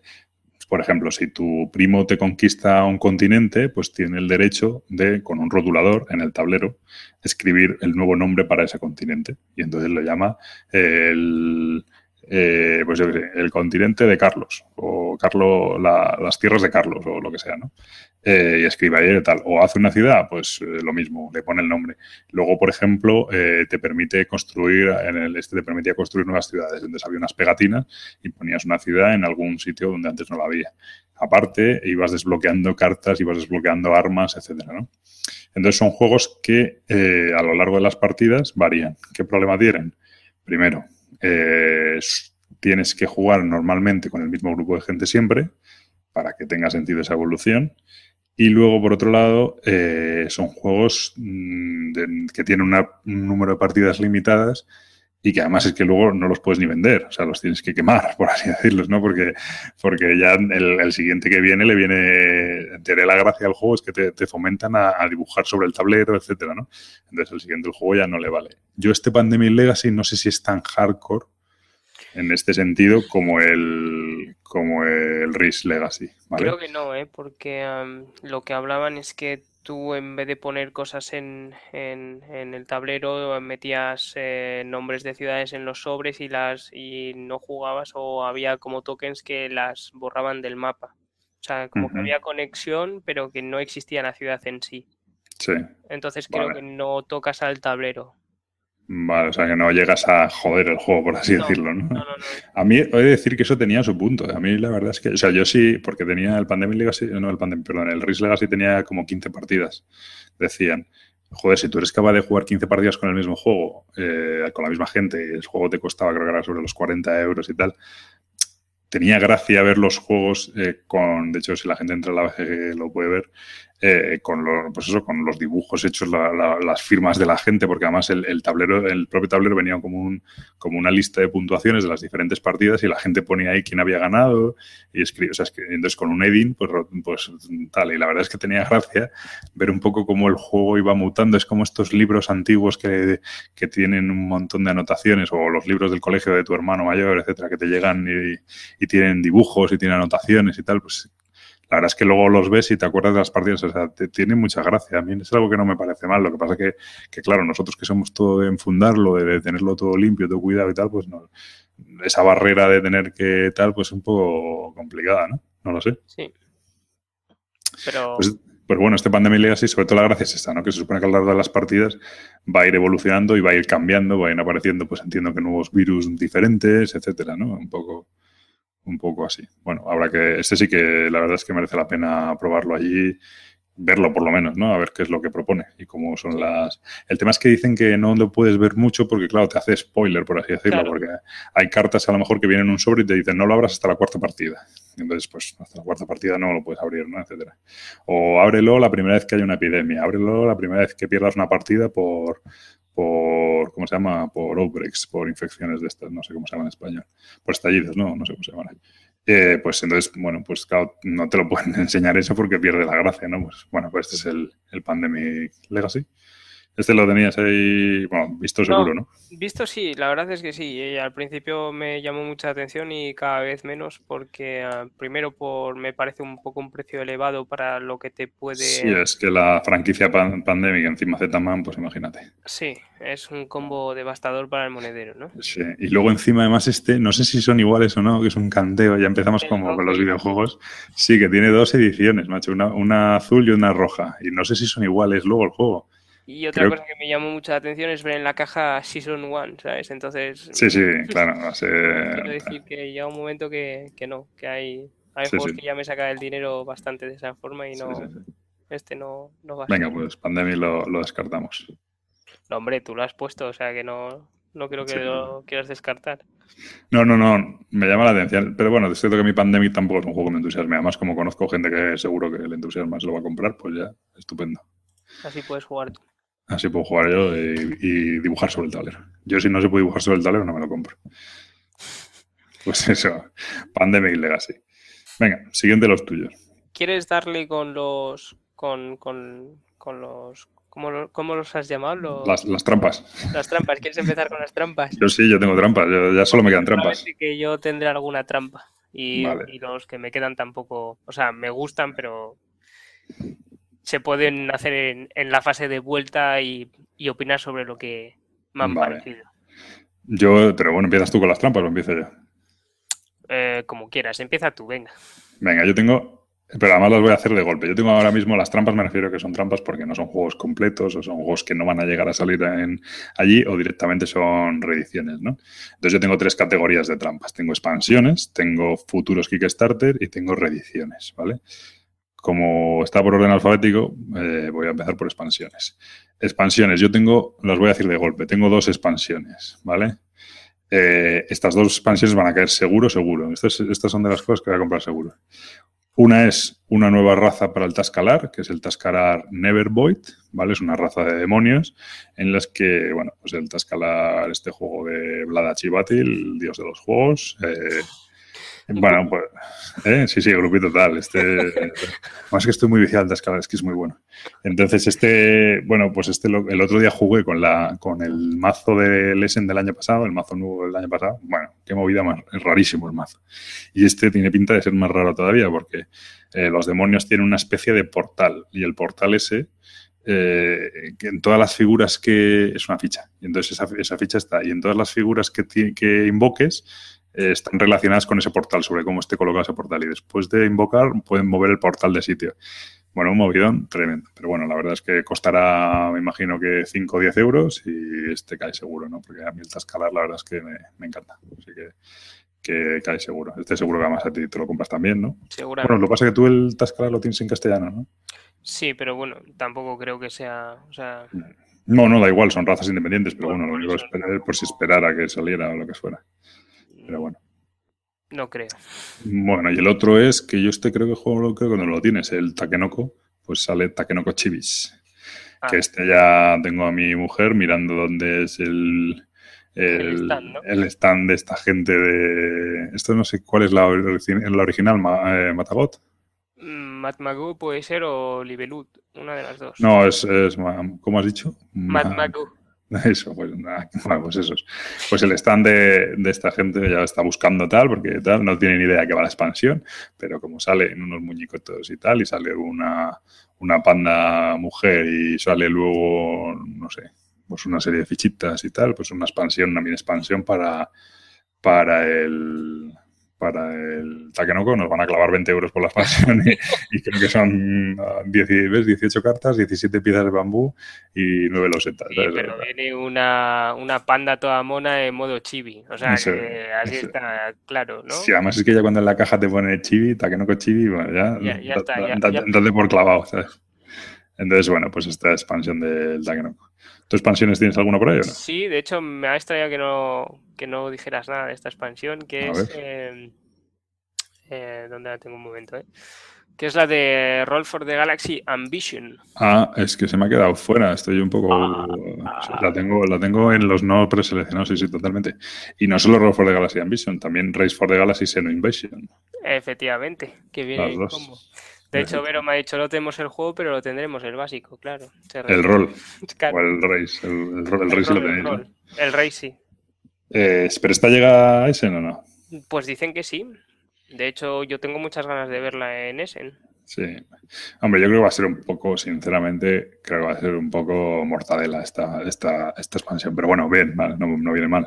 por ejemplo, si tu primo te conquista un continente, pues tiene el derecho de, con un rotulador en el tablero, escribir el nuevo nombre para ese continente. Y entonces lo llama el eh, pues yo sé, el continente de Carlos, o Carlos, las tierras de Carlos, o lo que sea, ¿no? Eh, y escribe ahí tal. O hace una ciudad, pues eh, lo mismo, le pone el nombre. Luego, por ejemplo, te permite construir, en el este te permitía construir nuevas ciudades. Entonces había unas pegatinas y ponías una ciudad en algún sitio donde antes no la había. Aparte, ibas desbloqueando cartas, ibas desbloqueando armas, etcétera, ¿no? Entonces son juegos que a lo largo de las partidas varían. ¿Qué problema tienen? Primero, eh, tienes que jugar normalmente con el mismo grupo de gente siempre para que tenga sentido esa evolución. Y luego, por otro lado, eh, son juegos mm, que tienen un número de partidas limitadas y que además es que luego no los puedes ni vender, o sea, los tienes que quemar, por así decirlos, ¿no? Porque, porque ya el, siguiente que viene le viene, te la gracia al juego es que te, fomentan a, dibujar sobre el tablero, etcétera, ¿no? Entonces el siguiente el juego ya no le vale. Yo este Pandemic Legacy no sé si es tan hardcore en este sentido como el como el Risk Legacy, ¿vale? Creo que no, ¿eh? Porque lo que hablaban es que tú en vez de poner cosas en, en, el tablero metías eh, nombres de ciudades en los sobres y las y no jugabas o había como tokens que las borraban del mapa. O sea, como que había conexión, pero que no existía la ciudad en sí. Sí. Entonces creo que no tocas al tablero. Vale, o sea que no llegas a joder el juego, por así decirlo, ¿no? No, A mí he de decir que eso tenía su punto. A mí la verdad es que, o sea, yo sí, porque tenía el Pandemic Legacy, no el Pandemic, perdón, el Risk Legacy tenía como 15 partidas. Decían, joder, si tú eres capaz de jugar 15 partidas con el mismo juego, eh, con la misma gente, y el juego te costaba creo que era sobre los 40 euros y tal, tenía gracia ver los juegos eh, con, de hecho, si la gente entra a la BGG lo puede ver, eh, con, los, pues eso, con los dibujos hechos, las firmas de la gente, porque además el, tablero, el propio tablero venía como, un, como una lista de puntuaciones de las diferentes partidas y la gente ponía ahí quién había ganado y escribía, entonces con un edin, pues, pues tal, y la verdad es que tenía gracia ver un poco cómo el juego iba mutando, es como estos libros antiguos que, que tienen un montón de anotaciones o los libros del colegio de tu hermano mayor, etcétera, que te llegan y, y tienen dibujos y tienen anotaciones y tal, pues la verdad es que luego los ves y te acuerdas de las partidas, o sea, te, tiene mucha gracia. A mí es algo que no me parece mal. Lo que pasa es que, que claro, nosotros que somos todo de enfundarlo, de, tenerlo todo limpio, todo cuidado y tal, pues no, esa barrera de tener que tal, pues es un poco complicada, ¿no? No lo sé. Sí. Pero... Pues, pues bueno, este Pandemic Legacy, sobre todo la gracia es esta, ¿no? Que se supone que a lo largo de las partidas va a ir evolucionando y va a ir cambiando, va a ir apareciendo, pues entiendo que nuevos virus diferentes, etcétera, ¿no? Un poco un poco así. Bueno, habrá que, este sí que la verdad es que merece la pena probarlo allí verlo por lo menos, ¿no? A ver qué es lo que propone y cómo son las... El tema es que dicen que no lo puedes ver mucho porque, claro, te hace spoiler, por así decirlo, porque hay cartas a lo mejor que vienen en un sobre y te dicen no lo abras hasta la cuarta partida. entonces, pues, hasta la cuarta partida no lo puedes abrir, ¿no? Etcétera. O ábrelo la primera vez que hay una epidemia, ábrelo la primera vez que pierdas una partida por, por, ¿cómo se llama? Por outbreaks, por infecciones de estas, no sé cómo se llama en español. Por estallidos, ¿no? No sé cómo se llaman. Eh, pues entonces, bueno, pues claro, no te lo pueden enseñar eso porque pierde la gracia, ¿no? Pues bueno, pues este es el, el Pandemic Legacy. Este lo tenías ahí, bueno, visto seguro, ¿no? Visto sí, la verdad es que sí. Eh, al principio me llamó mucha atención y cada vez menos porque ah, primero por me parece un poco un precio elevado para lo que te puede... Sí, es que la franquicia Pandemic encima Z-Man, pues imagínate. Sí, es un combo devastador para el monedero, ¿no? Sí, y luego encima además este, no sé si son iguales o no, que es un canteo, ya empezamos como con los videojuegos. Sí, que tiene dos ediciones, macho, una, una azul y una roja. Y no sé si son iguales luego el juego. Y otra cosa que me llamó mucha atención es ver en la caja Season 1, ¿sabes? Entonces. Sí, sí, claro. Quiero decir que llega un momento que, que no, que hay, hay juegos que ya me sacan el dinero bastante de esa forma y no. Este no, no va a Venga, pues Pandemic lo, lo, descartamos. No, hombre, tú lo has puesto, o sea que no, no creo que lo quieras descartar. No, no, no, me llama la atención. Pero bueno, es cierto que mi Pandemic tampoco es un juego que me entusiasme. Además, como conozco gente que seguro que le entusiasma se lo va a comprar, pues ya, estupendo. Así puedes jugar tú. Así puedo jugar yo y, dibujar sobre el tablero. Yo si no se puede dibujar sobre el tablero no me lo compro. Pues eso, Pandemic Legacy. Venga, siguiente los tuyos. ¿Quieres darle con los... con, con, con los... ¿Cómo, ¿Cómo, los has llamado? Las, las, trampas. Las trampas. ¿Quieres empezar con las trampas? Yo sí, yo tengo trampas. ya solo me quedan trampas. que yo tendré alguna trampa. Y, y, los que me quedan tampoco... O sea, me gustan, pero se pueden hacer en, la fase de vuelta y, opinar sobre lo que me han parecido. Yo, pero bueno, ¿empiezas tú con las trampas o empiezo yo? Eh, como quieras, empieza tú, venga. Venga, yo tengo, pero además las voy a hacer de golpe. Yo tengo ahora mismo las trampas, me refiero que son trampas porque no son juegos completos o son juegos que no van a llegar a salir en, allí o directamente son reediciones, ¿no? Entonces yo tengo tres categorías de trampas. Tengo expansiones, tengo futuros Kickstarter y tengo reediciones, ¿vale? Como está por orden alfabético, eh, voy a empezar por expansiones. Expansiones, yo tengo, las voy a decir de golpe, tengo dos expansiones, ¿vale? Eh, estas dos expansiones van a caer seguro, seguro. Estas, estas, son de las cosas que voy a comprar seguro. Una es una nueva raza para el Tascalar, que es el Tascalar Nevervoid, ¿vale? Es una raza de demonios en las que, bueno, pues el Tascalar, este juego de Vlada Chivatil, dios de los juegos, eh, bueno, pues ¿eh? sí, sí, grupito tal. Este, más que estoy muy viciado al escala, es que es muy bueno. Entonces, este, bueno, pues este el otro día jugué con la con el mazo de Lesen del año pasado, el mazo nuevo del año pasado. Bueno, qué movida más, es rarísimo el mazo. Y este tiene pinta de ser más raro todavía, porque eh, los demonios tienen una especie de portal. Y el portal ese eh, que en todas las figuras que es una ficha y entonces esa, esa ficha está y en todas las figuras que, que invoques eh, están relacionadas con ese portal, sobre cómo esté colocado ese portal. Y después de invocar, pueden mover el portal de sitio. Bueno, un movidón tremendo. Pero bueno, la verdad es que costará, me imagino que 5 o 10 euros y este cae seguro, ¿no? Porque a mí el Tascalar, la verdad es que me, encanta. Así que, que cae seguro. Este seguro que además a ti te lo compras también, ¿no? Seguramente. Bueno, lo que pasa es que tú el Tascalar lo tienes en castellano, ¿no? Sí, pero bueno, tampoco creo que sea. O sea... No, no, da igual, son razas independientes, pero bueno, lo único es por si esperara que saliera o lo que fuera. Pero bueno. No creo. Bueno, y el otro es que yo este creo que juego creo que no lo tienes, el Takenoko, pues sale Takenoko Chibis. Ah. Que este ya tengo a mi mujer mirando dónde es el, el, stand, de esta gente de. Esto no sé cuál es la, la original, eh, Matagot. Mm, Matmagu puede ser o Libelut, una de las dos. No, es, es ¿cómo has dicho? Matmagu. Eso, pues nada, bueno, pues eso. Pues el stand de, esta gente ya está buscando tal, porque tal, no tiene ni idea que va la expansión, pero como salen unos muñequitos y tal, y sale una, una panda mujer y sale luego, no sé, pues una serie de fichitas y tal, pues una expansión, una mini expansión para, para el para el Takenoko, nos van a clavar 20 euros por la expansión y, creo que son 18 cartas, 17 piezas de bambú y 9 losetas. Sí, pero viene una, una, panda toda mona en modo chibi, o sea, que así está claro, ¿no? Sí, además es que ya cuando en la caja te pone chibi, Takenoko chibi, bueno, ya, ya, ya está, ya, ya, por clavado, ¿sabes? Entonces, bueno, pues esta expansión del Takenoko. ¿Tu expansiones tienes alguna por ahí o no? Sí, de hecho me ha extrañado que no, que no dijeras nada de esta expansión, que es... Eh, eh, ¿Dónde la tengo un momento? Eh? Que es la de Roll for the Galaxy Ambition. Ah, es que se me ha quedado fuera. Estoy un poco. Ah, la, tengo, la tengo en los no preseleccionados, sí, sí, totalmente. Y no solo Roll for the Galaxy Ambition, también Race for the Galaxy Seno Invasion. Efectivamente, que viene como. De hecho, Vero me ha dicho, no tenemos el juego, pero lo tendremos, el básico, claro. El rol. O el race. El, el, el, race lo tenéis. El, race sí. Eh, ¿Pero esta llega a Essen o no? Pues dicen que sí. De hecho, yo tengo muchas ganas de verla en Essen. Sí. Hombre, yo creo que va a ser un poco, sinceramente, creo que va a ser un poco mortadela esta, esta, esta expansión. Pero bueno, bien, vale, no, no viene mal.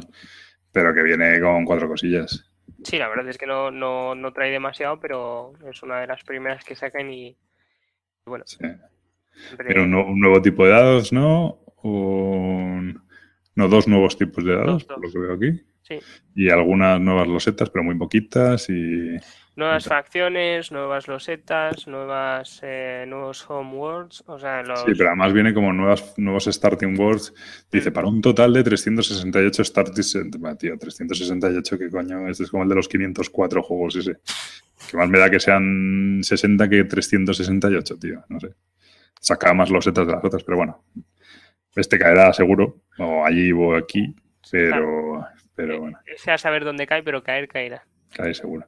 Pero que viene con cuatro cosillas. Sí, la verdad es que no, no, no, trae demasiado, pero es una de las primeras que sacan y bueno. Sí. Pero un, nuevo tipo de dados, ¿no? No, dos nuevos tipos de dados, por lo que veo aquí. Sí. Y algunas nuevas losetas, pero muy poquitas y... Nuevas facciones, nuevas losetas, nuevas, eh, nuevos homeworlds, o sea, los... Sí, pero además viene como nuevas, nuevos starting worlds. Dice, mm. para un total de 368 starting... Tío, 368, ¿qué coño? Este es como el de los 504 juegos ese. Que más me da que sean 60 que 368, tío, no sé. Saca más losetas de las otras, pero bueno. Este caerá seguro, o allí o aquí, pero, pero eh, bueno. Sea saber dónde cae, pero caer caerá. Cae seguro.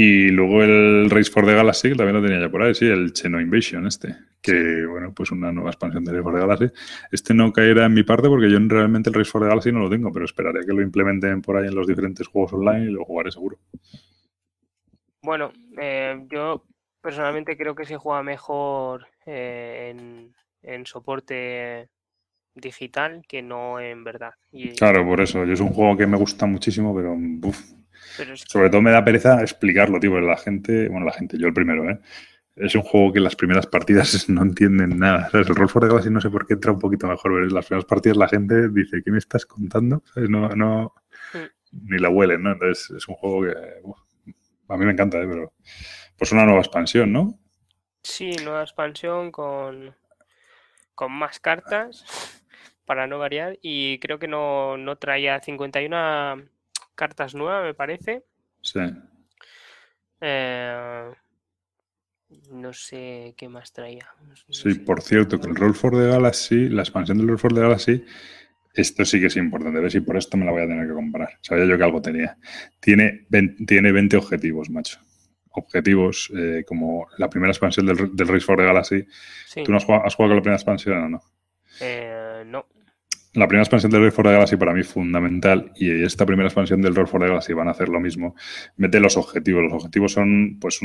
Y luego el Race for the Galaxy, que también lo tenía ya por ahí, sí, el Cheno Invasion este, que bueno, pues una nueva expansión de Race for the Galaxy. Este no caerá en mi parte porque yo realmente el Race for the Galaxy no lo tengo, pero esperaré que lo implementen por ahí en los diferentes juegos online y lo jugaré seguro. Bueno, eh, yo personalmente creo que se juega mejor eh, en, soporte digital que no en verdad. Claro, por eso. Yo es un juego que me gusta muchísimo, pero sobre todo me da pereza explicarlo, tío, la gente, bueno, la gente, yo el primero, ¿eh? Es un juego que en las primeras partidas no entienden nada. El Roll for the Galaxy no sé por qué entra un poquito mejor, pero en las primeras partidas la gente dice, ¿qué me estás contando? No, no, mm. ni la huelen, ¿no? Entonces es un juego que a mí me encanta, ¿eh? pero pues una nueva expansión, ¿no? Sí, nueva expansión con, con más cartas para no variar y creo que no, no traía 51 cartas nuevas, me parece. Sí. Eh, no sé qué más traía. sí, por cierto, que el Roll for the Galaxy, la expansión del Roll for the Galaxy, esto sí que es importante, ver si por esto me la voy a tener que comprar. Sabía yo que algo tenía. Tiene 20, tiene 20 objetivos, macho. Objetivos eh, como la primera expansión del, del Race for the Galaxy. ¿Tú no has jugado, has jugado, con la primera expansión o no? Eh, no la primera expansión del Roll for the Galaxy para mí fundamental y esta primera expansión del Roll for the Galaxy van a hacer lo mismo. Mete los objetivos. Los objetivos son pues,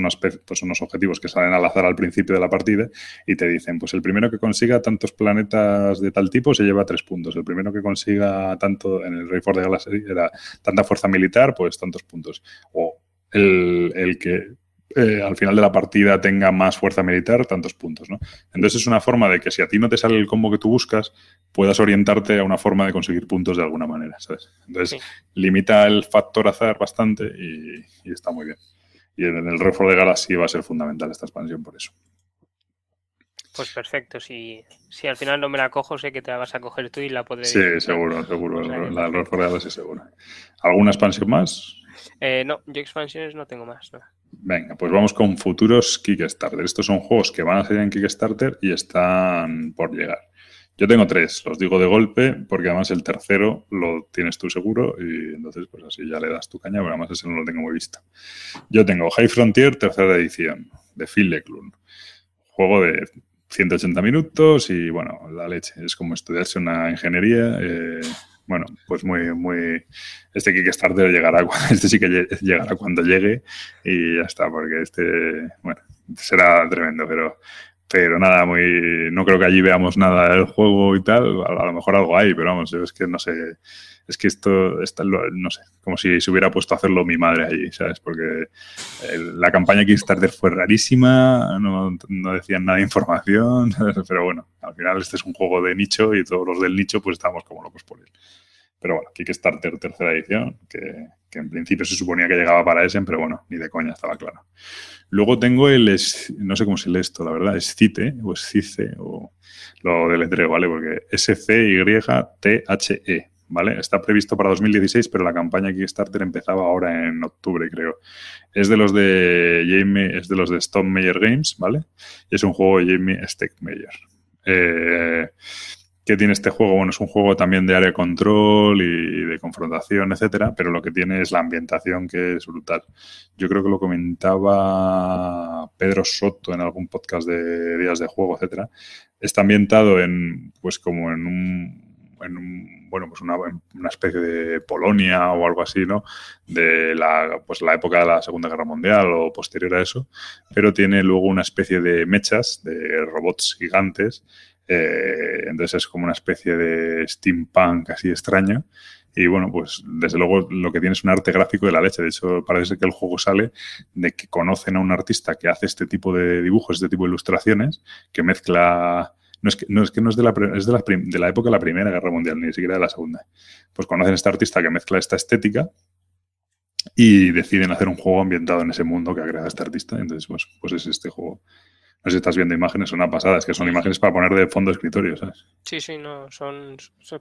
pues unos objetivos que salen al azar al principio de la partida y te dicen, pues el primero que consiga tantos planetas de tal tipo se lleva tres puntos. El primero que consiga tanto en el Roll for the Galaxy era tanta fuerza militar, pues tantos puntos. O el, el que eh, al final de la partida tenga más fuerza militar, tantos puntos, ¿no? Entonces es una forma de que si a ti no te sale el combo que tú buscas, puedas orientarte a una forma de conseguir puntos de alguna manera, ¿sabes? Entonces limita el factor azar bastante y, está muy bien. Y en el Refor de Galaxy va a ser fundamental esta expansión por eso. Pues perfecto, si, si al final no me la cojo, sé que te la vas a coger tú y la podré... Sí, seguro, seguro, la, del de Galaxy seguro. ¿Alguna expansión más? Eh, no, yo expansiones no tengo más, no. Venga, pues vamos con futuros Kickstarter. Estos son juegos que van a salir en Kickstarter y están por llegar. Yo tengo tres, los digo de golpe, porque además el tercero lo tienes tú seguro y entonces pues así ya le das tu caña, pero además ese no lo tengo muy visto. Yo tengo High Frontier, tercera edición, de Phil Leclun. Juego de 180 minutos y bueno, la leche. Es como estudiarse una ingeniería. Eh, bueno, pues muy, muy. Este Kickstarter llegará, este sí que llegará cuando llegue y ya está, porque este, bueno, será tremendo, pero, pero nada, muy no creo que allí veamos nada del juego y tal. A, lo mejor algo hay, pero vamos, es que no sé. Es que esto, está, no sé, como si se hubiera puesto a hacerlo mi madre allí, ¿sabes? Porque la campaña Kickstarter fue rarísima, no, no decían nada de información, pero bueno, al final este es un juego de nicho y todos los del nicho pues estamos como locos por él. Pero bueno, Kickstarter tercera edición, que, que en principio se suponía que llegaba para ese, pero bueno, ni de coña, estaba claro. Luego tengo el, no sé cómo se lee esto, la verdad, es CITE o es CICE o lo deletreo, ¿vale? Porque S-C-Y-T-H-E, ¿vale? Está previsto para 2016, pero la campaña Kickstarter empezaba ahora en octubre, creo. Es de los de Jamie, es de los de Stone Meyer Games, ¿vale? Y es un juego de Jamie Steckmeyer. Eh, ¿Qué tiene este juego? Bueno, es un juego también de área control y de confrontación, etcétera, pero lo que tiene es la ambientación que es brutal. Yo creo que lo comentaba Pedro Soto en algún podcast de días de juego, etcétera. Está ambientado en, pues como en un, en bueno, pues una, especie de Polonia o algo así, ¿no? De la, pues la época de la Segunda Guerra Mundial o posterior a eso, pero tiene luego una especie de mechas, de robots gigantes eh, entonces es como una especie de steampunk así extraño. Y bueno, pues desde luego lo que tiene es un arte gráfico de la leche. De hecho, parece que el juego sale de que conocen a un artista que hace este tipo de dibujos, este tipo de ilustraciones, que mezcla. No es que no es, que no es, de, la, es de, la, de la época de la Primera Guerra Mundial, ni siquiera de la Segunda. Pues conocen a este artista que mezcla esta estética y deciden hacer un juego ambientado en ese mundo que ha creado este artista. Entonces, pues, pues es este juego. No sé si estás viendo imágenes, son una pasada, es que son imágenes para poner de fondo escritorio, ¿sabes? Sí, sí, no, son,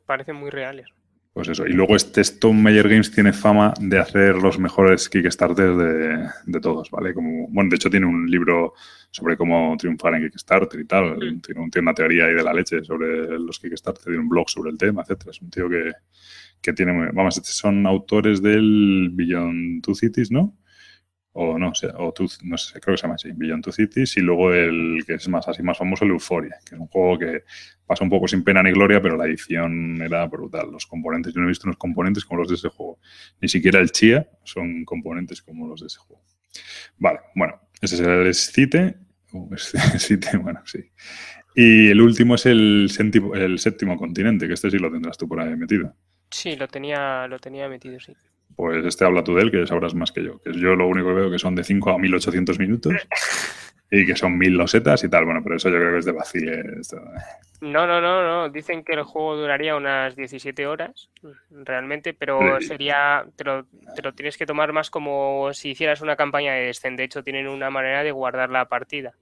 parecen muy reales. Pues eso. Y luego este Stone Meyer Games tiene fama de hacer los mejores Kickstarters de, de, todos, ¿vale? Como, bueno, de hecho tiene un libro sobre cómo triunfar en Kickstarter y tal. Mm. Tiene, tiene, una teoría ahí de la leche sobre los Kickstarter, tiene un blog sobre el tema, etcétera. Es un tío que, que tiene... Vamos, son autores del Beyond Two Cities, ¿no? O no sé, o no sé, creo que se llama así, Beyond Two Cities, y luego el que es más así más famoso, el Euphoria, que es un juego que pasa un poco sin pena ni gloria, pero la edición era brutal. Los componentes, yo no he visto unos componentes como los de ese juego. Ni siquiera el Chia son componentes como los de ese juego. Vale, bueno, ese es el Cite, Cite, bueno, sí. Y el último es el, el séptimo continente, que este sí lo tendrás tú por ahí metido. Sí, lo tenía, lo tenía metido, sí pues este habla tú de él, que sabrás más que yo. Que yo lo único que veo que son de 5 a 1800 minutos y que son 1000 losetas y tal. Bueno, pero eso yo creo que es de vacile. No, no, no, no. Dicen que el juego duraría unas 17 horas, realmente, pero sería. Te lo, te lo tienes que tomar más como si hicieras una campaña de descent. De hecho, tienen una manera de guardar la partida.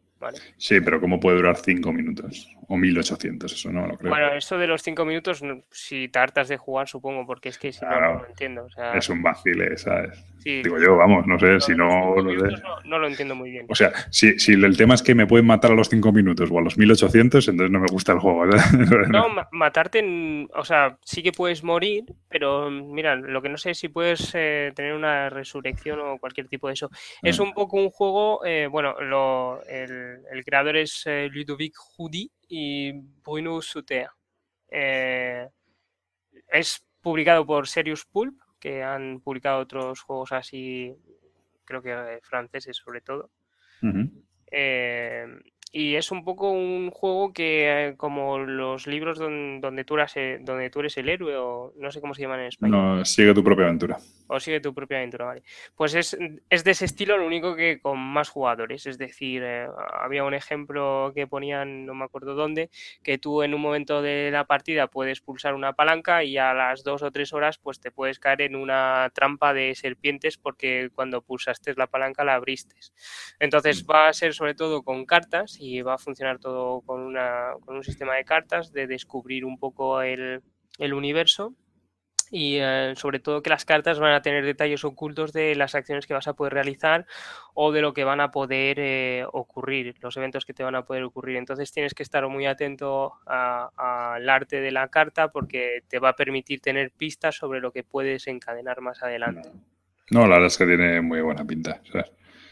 Sí, pero ¿cómo puede durar 5 minutos? O 1800, eso no lo creo. Bueno, eso de los 5 minutos, si tartas de jugar, supongo, porque es que si no, no lo entiendo. Es un vacile, ¿sabes? Digo yo, vamos, no sé, si no, no, lo entiendo muy bien. O sea, si, si, el tema es que me pueden matar a los 5 minutos o a los 1800, entonces no me gusta el juego. no, matarte, o sea, sí que puedes morir, pero mira, lo que no sé es si puedes eh, tener una resurrección o cualquier tipo de eso. Es mm. un poco un juego, eh, bueno, lo, el el, creador es eh, Ludovic Judy y Bruno Suter. Eh, es publicado por Serious Pulp, que han publicado otros juegos así, creo que eh, franceses sobre todo. Y es un poco un juego que, eh, como los libros donde, tú eres, eh, donde tú eres el héroe, o no sé cómo se llaman en español. No, sigue tu propia aventura. O sigue tu propia aventura, vale. Pues es, es de ese estilo, lo único que con más jugadores. Es decir, eh, había un ejemplo que ponían, no me acuerdo dónde, que tú en un momento de la partida puedes pulsar una palanca y a las dos o tres horas pues te puedes caer en una trampa de serpientes porque cuando pulsaste la palanca la abriste. Entonces mm. va a ser sobre todo con cartas y va a funcionar todo con, una, con un sistema de cartas, de descubrir un poco el, el universo y eh, sobre todo que las cartas van a tener detalles ocultos de las acciones que vas a poder realizar o de lo que van a poder eh, ocurrir, los eventos que te van a poder ocurrir. Entonces tienes que estar muy atento al arte de la carta porque te va a permitir tener pistas sobre lo que puedes encadenar más adelante. No, la verdad es que tiene muy buena pinta.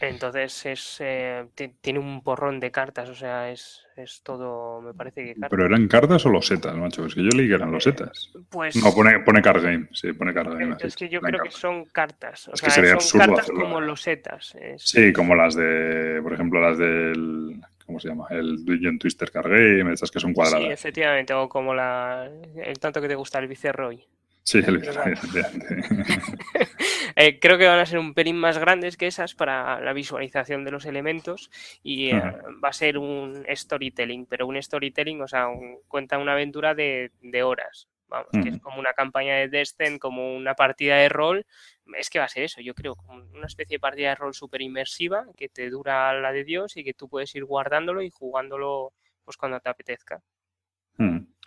Entonces es eh, tiene un porrón de cartas, o sea, es, es todo, me parece que ¿Pero eran cartas o losetas, macho? Es que yo leí que eran losetas. Pues... No, pone, pone card game, sí, pone card game. Es que yo creo que son cartas, o sea, son cartas como losetas. Sí, como las de, por ejemplo, las del, ¿cómo ¿cómo se llama? El Dungeon Twister Card Game, estas que son cuadradas. Sí, efectivamente, o como la, el tanto que te gusta el Viceroy. Sí, el eh, creo que van a ser un pelín más grandes que esas para la visualización de los elementos y eh, va a ser un storytelling, pero un storytelling, o sea, cuenta una aventura de, de horas. Vamos, que es como una campaña de Descent, como una partida de rol. Es que va a ser eso, yo creo, una especie de partida de rol súper inmersiva que te dura la de Dios y que tú puedes ir guardándolo y jugándolo pues cuando te apetezca.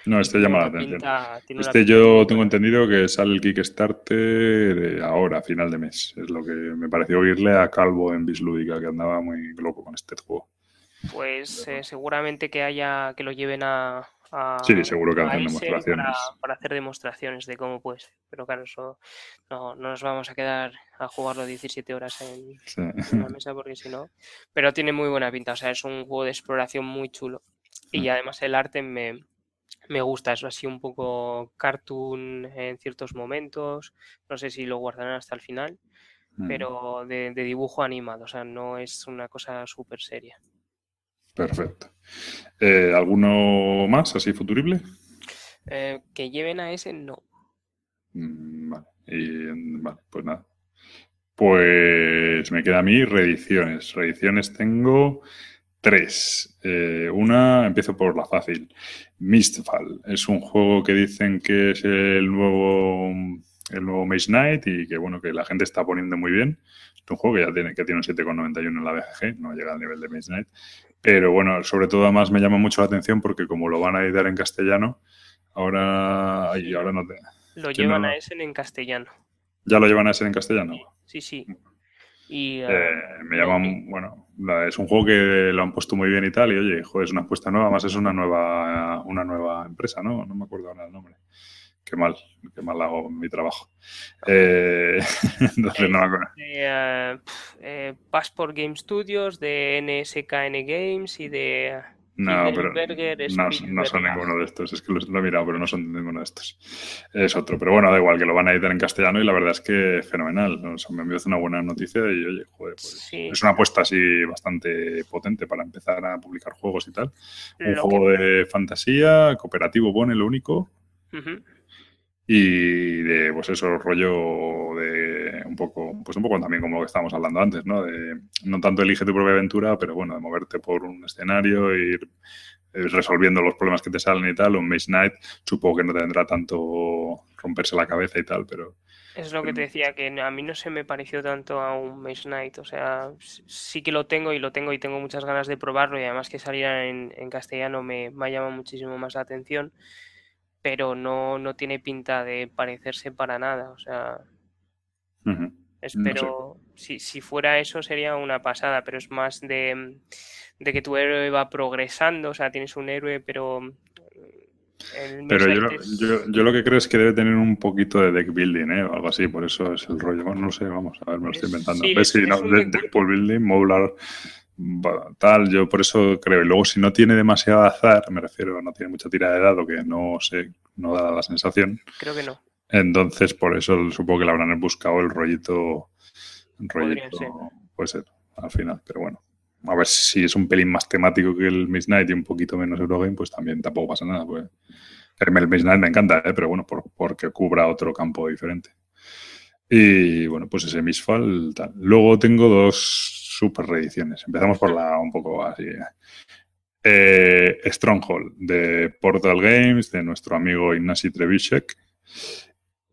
No, este llama la atención. este yo tengo entendido que sale el Kickstarter ahora, a final de mes. Es lo que me pareció oírle a Calvo en Bislúdica, que andaba muy loco con este juego. Pues eh, seguramente que haya que lo lleven a, sí, seguro que hacen demostraciones. Para, hacer demostraciones de cómo puede ser. Pero claro, eso no, nos vamos a quedar a jugarlo 17 horas en, la mesa porque si no. Pero tiene muy buena pinta. O sea, es un juego de exploración muy chulo. Y mm. además el arte me, me gusta. Es así un poco cartoon en ciertos momentos. No sé si lo guardarán hasta el final. Mm. Pero de, de dibujo animado. O sea, no es una cosa súper seria. Perfecto. Eh, ¿Alguno más así futurible? Eh, que lleven a ese, no. Mm, vale. vale, pues nada. Pues me queda a mí reediciones. Reediciones tengo tres. Eh, una, empiezo por la fácil. Mistfall. Es un juego que dicen que es el nuevo el nuevo Maze Knight y que bueno que la gente está poniendo muy bien. Es un juego que ya tiene, que tiene un 7,91 en la BGG, no llega al nivel de Maze Knight. Pero bueno, sobre todo además me llama mucho la atención porque como lo van a editar en castellano, ahora, ay, ahora no te... Lo llevan a ese en castellano. ¿Ya lo llevan a ese en castellano? Sí, sí. Y, eh, ah, me llama, bueno, es un juego que lo han puesto muy bien y tal, y oye, joder, es una apuesta nueva, además es una nueva, una nueva empresa, ¿no? No me acuerdo ahora el nombre qué mal, qué mal hago mi trabajo. Eh, entonces no me acuerdo. Eh, eh, Passport Game Studios, de NSKN Games y de... No, pero no, son ninguno de estos. Es que lo, he mirado, pero no son ninguno de estos. Es otro. Pero bueno, da igual, que lo van a editar en castellano y la verdad es que fenomenal. me envió una buena noticia y oye, joder, pues es una apuesta así bastante potente para empezar a publicar juegos y tal. Un juego de fantasía, cooperativo, pone lo único y de pues eso rollo de un poco pues un poco también como lo que estábamos hablando antes no de no tanto elige tu propia aventura pero bueno de moverte por un escenario e ir eh, resolviendo los problemas que te salen y tal un Maze Knight supongo que no tendrá tanto romperse la cabeza y tal pero es lo que te decía que a mí no se me pareció tanto a un Maze Knight o sea sí que lo tengo y lo tengo y tengo muchas ganas de probarlo y además que saliera en, castellano me, me llama muchísimo más la atención pero no, no tiene pinta de parecerse para nada. O sea, espero, si, si, fuera eso sería una pasada, pero es más de, de, que tu héroe va progresando, o sea, tienes un héroe, pero... pero yo, yo, yo, lo que creo es que debe tener un poquito de deck building, ¿eh? O algo así, por eso es el rollo. no sé, vamos, a ver, me lo estoy inventando. ¿Ves? Si no, deck building, modular tal, yo por eso creo. Y luego, si no tiene demasiado azar, me refiero, no tiene mucha tira de dado, que no sé, no da la sensación. Creo que no. Entonces, por eso supongo que le habrán buscado el rollito. rollito puede ser, al final, pero bueno. A ver si es un pelín más temático que el Miss Night y un poquito menos Eurogame, pues también tampoco pasa nada. Pues. El Miss Night me encanta, ¿eh? pero bueno, por, porque cubra otro campo diferente. Y bueno, pues ese Misfall tal. Luego tengo dos super reediciones. Empezamos por la un poco así. Eh, Stronghold de Portal Games, de nuestro amigo Ignasi Trebishek.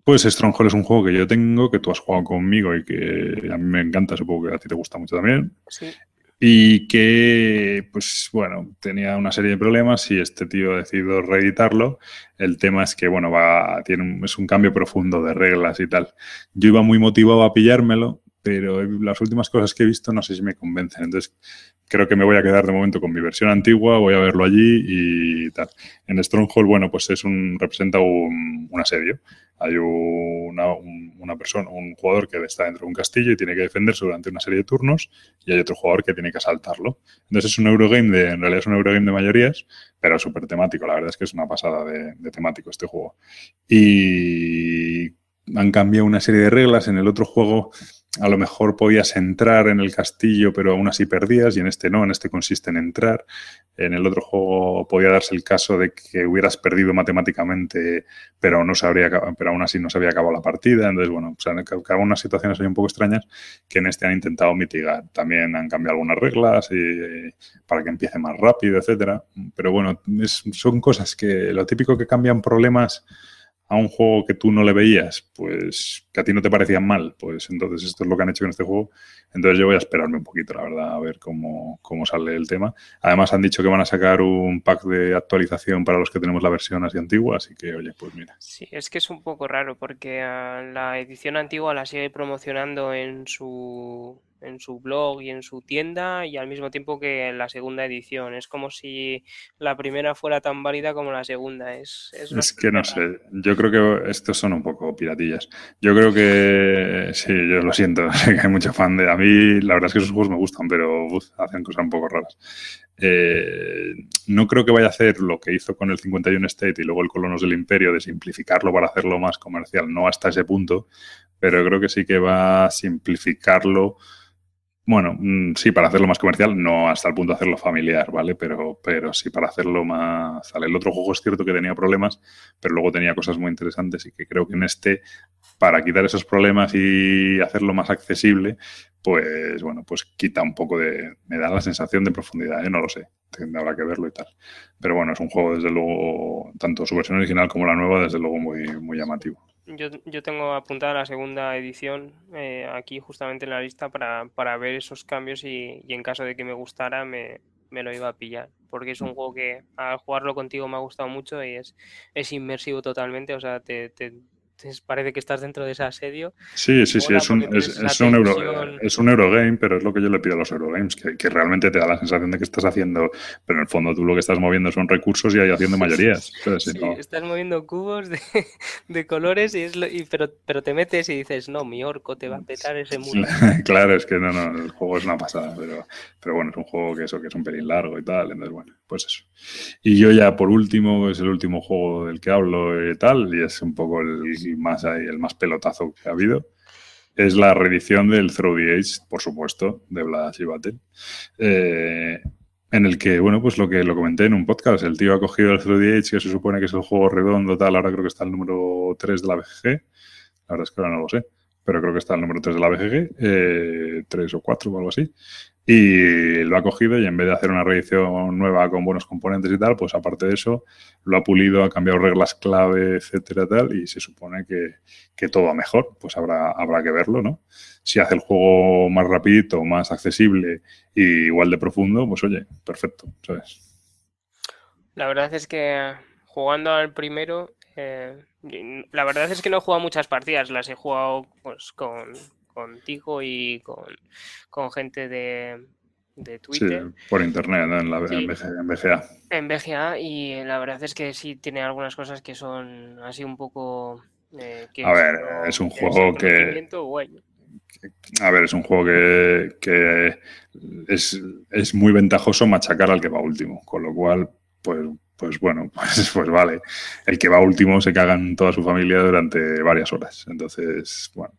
Pues Stronghold es un juego que yo tengo, que tú has jugado conmigo y que a mí me encanta, supongo que a ti te gusta mucho también. Y que, pues bueno, tenía una serie de problemas y este tío ha decidido reeditarlo. El tema es que, bueno, va, tiene es un cambio profundo de reglas y tal. Yo iba muy motivado a pillármelo, pero las últimas cosas que he visto no sé si me convencen. Entonces, creo que me voy a quedar de momento con mi versión antigua, voy a verlo allí y tal. En Stronghold, bueno, pues es un, representa un, asedio. Hay una, una, persona, un jugador que está dentro de un castillo y tiene que defenderse durante una serie de turnos y hay otro jugador que tiene que asaltarlo. Entonces es un Eurogame, de, en realidad es un Eurogame de mayorías, pero súper temático. La verdad es que es una pasada de, de temático este juego. Y han cambiado una serie de reglas. En el otro juego a lo mejor podías entrar en el castillo, pero aún así perdías, y en este no, en este consiste en entrar. En el otro juego podía darse el caso de que hubieras perdido matemáticamente, pero, no pero aún así no se había acabado la partida. Entonces, bueno, o sea, cada unas situaciones un poco extrañas que en este han intentado mitigar. También han cambiado algunas reglas y, para que empiece más rápido, etcétera. Pero bueno, son cosas que lo típico que cambian problemas a un juego que tú no le veías, pues que a ti no te parecían mal, pues entonces esto es lo que han hecho en este juego. Entonces yo voy a esperarme un poquito, la verdad, a ver cómo, cómo sale el tema. Además han dicho que van a sacar un pack de actualización para los que tenemos la versión así antigua, así que oye, pues mira. Sí, es que es un poco raro porque ah, la edición antigua la sigue promocionando en su en su blog y en su tienda y al mismo tiempo que en la segunda edición. Es como si la primera fuera tan válida como la segunda. Es, es, que no sé, yo creo que estos son un poco piratillas. Yo creo que, sí, yo lo siento, sé que hay mucho fan de... A mí la verdad es que esos juegos me gustan, pero hacen cosas un poco raras. Eh, no creo que vaya a hacer lo que hizo con el 51 State y luego el Colonos del Imperio de simplificarlo para hacerlo más comercial, no hasta ese punto, pero creo que sí que va a simplificarlo bueno, mm, sí, para hacerlo más comercial, no hasta el punto de hacerlo familiar, ¿vale? Pero, pero sí para hacerlo más... El otro juego es cierto que tenía problemas, pero luego tenía cosas muy interesantes y que creo que en este, para quitar esos problemas y hacerlo más accesible, pues bueno, pues quita un poco de... Me da la sensación de profundidad, ¿eh? No lo sé, habrá que verlo y tal. Pero bueno, es un juego desde luego, tanto su versión original como la nueva, desde luego muy, muy llamativo. Yo, yo tengo apuntada la segunda edición eh, aquí justamente en la lista para, para ver esos cambios y, y, en caso de que me gustara me, me, lo iba a pillar. Porque es un mm. juego que al jugarlo contigo me ha gustado mucho y es, es inmersivo totalmente. O sea, te, te, parece que estás dentro de ese asedio. Sí, sí, sí, es un, es, un Euro, es un Eurogame, pero es lo que yo le pido a los Eurogames, que, que, realmente te da la sensación de que estás haciendo, pero en el fondo tú lo que estás moviendo son recursos y ahí haciendo mayorías. sí, estás moviendo cubos de, de colores, y es lo, y, pero, pero te metes y dices, no, mi orco te va a petar ese muro. claro, es que no, no, el juego es una pasada, pero, pero bueno, es un juego que eso, que es un pelín largo y tal, entonces bueno, pues eso. Y yo ya por último, es el último juego del que hablo y tal, y es un poco el más el más pelotazo que ha habido, es la reedición del Throw the Age, por supuesto, de Blast y Battle. Eh, en el que, bueno, pues lo que lo comenté en un podcast, el tío ha cogido el Through the Age, que se supone que es el juego redondo, tal, ahora creo que está el número 3 de la BGG, la verdad es que ahora no lo sé, pero creo que está el número 3 de la BGG, eh, 3 o 4 o algo así, y lo ha cogido y en vez de hacer una reedición nueva con buenos componentes y tal, pues aparte de eso, lo ha pulido, ha cambiado reglas clave, etcétera, tal, y se supone que, que todo va mejor, pues habrá, habrá que verlo, ¿no? Si hace el juego más rapidito, más accesible y igual de profundo, pues oye, perfecto, ¿sabes? La verdad es que jugando al primero, eh, la verdad es que no he jugado muchas partidas, las he jugado pues con contigo y con, gente de, de Twitter. Sí, por internet, en, la, BGA. En BGA, y la verdad es que sí tiene algunas cosas que son así un poco... Eh, a ver, es un juego que... A ver, es un juego que, que es, es, muy ventajoso machacar al que va último, con lo cual, pues, pues bueno, pues, pues vale. El que va último se caga en toda su familia durante varias horas. Entonces, bueno,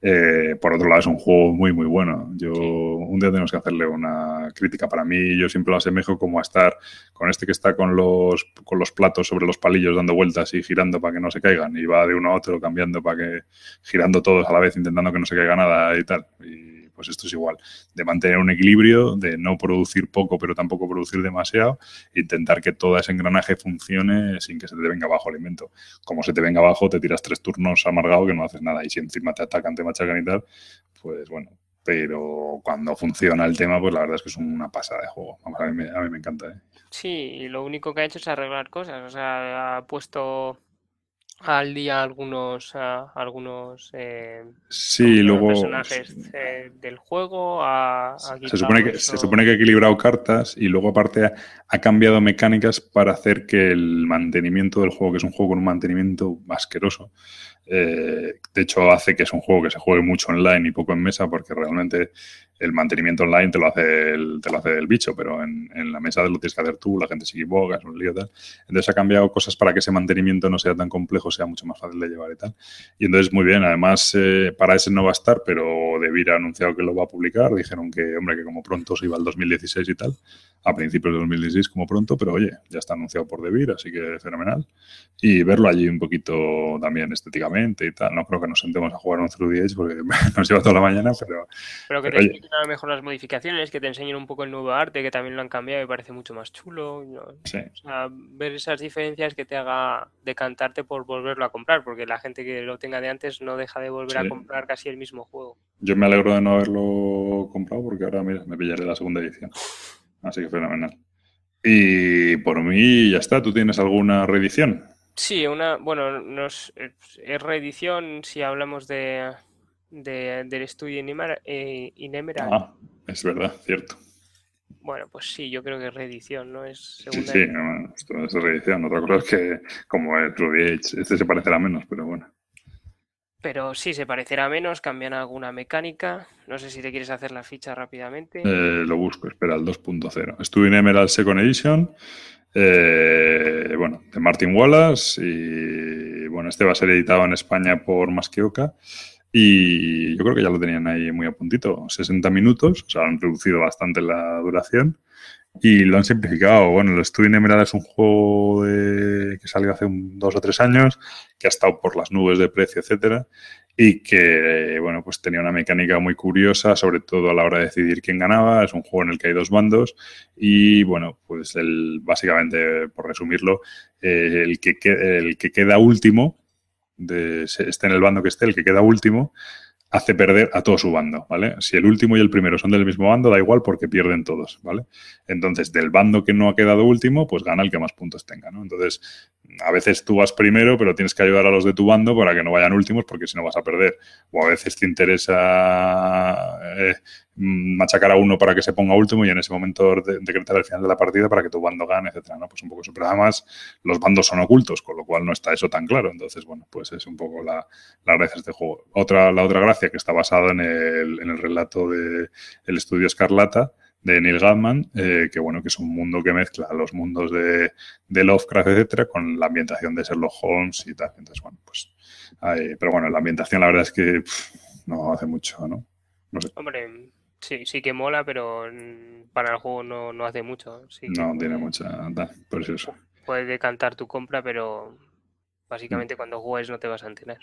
eh, por otro lado, es un juego muy, muy bueno. Yo un día tenemos que hacerle una crítica. Para mí, yo siempre lo asemejo como a estar con este que está con los, con los platos sobre los palillos dando vueltas y girando para que no se caigan. Y va de uno a otro cambiando para que, girando todos a la vez, intentando que no se caiga nada y tal. Y pues esto es igual, de mantener un equilibrio, de no producir poco pero tampoco producir demasiado, intentar que todo ese engranaje funcione sin que se te venga abajo el alimento. Como se te venga abajo, te tiras tres turnos amargado que no haces nada y si encima te atacan, te machacan y tal, pues bueno, pero cuando funciona el tema, pues la verdad es que es una pasada de juego. a, mí me, a mí me encanta. ¿eh? Sí, y lo único que ha hecho es arreglar cosas. O sea, ha puesto al día algunos algunos eh, sí luego personajes eh, del juego se supone que se supone que ha equilibrado cartas y luego aparte ha, cambiado mecánicas para hacer que el mantenimiento del juego que es un juego con un mantenimiento asqueroso Eh, de hecho, hace que es un juego que se juegue mucho online y poco en mesa, porque realmente el mantenimiento online te lo hace el, te lo hace el bicho, pero en, la mesa lo tienes que hacer tú, la gente se equivoca, es un lío tal. Entonces ha cambiado cosas para que ese mantenimiento no sea tan complejo, sea mucho más fácil de llevar y tal. Y entonces, muy bien, además, eh, para ese no va a estar, pero De ha anunciado que lo va a publicar. Dijeron que, hombre, que como pronto se iba al 2016 y tal, a principios de 2016 como pronto, pero oye, ya está anunciado por De así que fenomenal. Y verlo allí un poquito también estéticamente y tal. No creo que nos sentemos a jugar un Through the Edge porque nos lleva toda la mañana, pero... Pero que te a lo mejor las modificaciones, que te enseñen un poco el nuevo arte, que también lo han cambiado y parece mucho más chulo. ver esas diferencias que te haga decantarte por volverlo a comprar, porque la gente que lo tenga de antes no deja de volver a comprar casi el mismo juego. Yo me alegro de no haberlo comprado porque ahora, mira, me pillaré la segunda edición. Así que fenomenal. Y por mí ya está. ¿Tú tienes alguna reedición? Sí, una, bueno, nos, es reedición si hablamos de, del estudio eh, Inemera. Ah, es verdad, cierto. Bueno, pues sí, yo creo que es reedición, ¿no? Es sí, sí, esto es reedición. Otra cosa es que, como el True Age, este se parecerá menos, pero bueno. Pero sí, se parecerá menos, cambian alguna mecánica. No sé si te quieres hacer la ficha rápidamente. Eh, lo busco, espera, el 2.0. Estudio en Emerald Second Edition. Eh, bueno, de Martin Wallace. Y bueno, este va a ser editado en España por Masqueoka. Y yo creo que ya lo tenían ahí muy a puntito, 60 minutos, o sea, han reducido bastante la duración y lo han simplificado. Bueno, el Studio Emerald es un juego que salió hace dos o tres años, que ha estado por las nubes de precio, etcétera, y que, bueno, pues tenía una mecánica muy curiosa, sobre todo a la hora de decidir quién ganaba. Es un juego en el que hay dos bandos y, bueno, pues el, básicamente, por resumirlo, eh, el, que, el que queda último de, esté en el bando que esté, el que queda último, hace perder a todo su bando, ¿vale? Si el último y el primero son del mismo bando, da igual porque pierden todos, ¿vale? Entonces, del bando que no ha quedado último, pues gana el que más puntos tenga, ¿no? Entonces, a veces tú vas primero, pero tienes que ayudar a los de tu bando para que no vayan últimos porque si no vas a perder. O a veces te interesa eh, machacar a uno para que se ponga último y en ese momento decretar el final de la partida para que tu bando gane, etcétera, ¿no? Pues un poco eso. Pero además, los bandos son ocultos, con lo cual no está eso tan claro. Entonces, bueno, pues es un poco la, la gracia de este juego. Otra, la otra gracia que está basada en el, en el relato del el estudio Escarlata, de Neil Gaiman, eh, que bueno, que es un mundo que mezcla los mundos de, de, Lovecraft, etcétera, con la ambientación de Sherlock Holmes y tal. Entonces, bueno, pues. pero bueno, la ambientación la verdad es que no hace mucho, ¿no? No sé. Hombre, sí, sí que mola, pero para el juego no, no hace mucho. no, tiene mucha. por eso. Puedes decantar tu compra, pero básicamente mm. cuando juegues no te vas a entender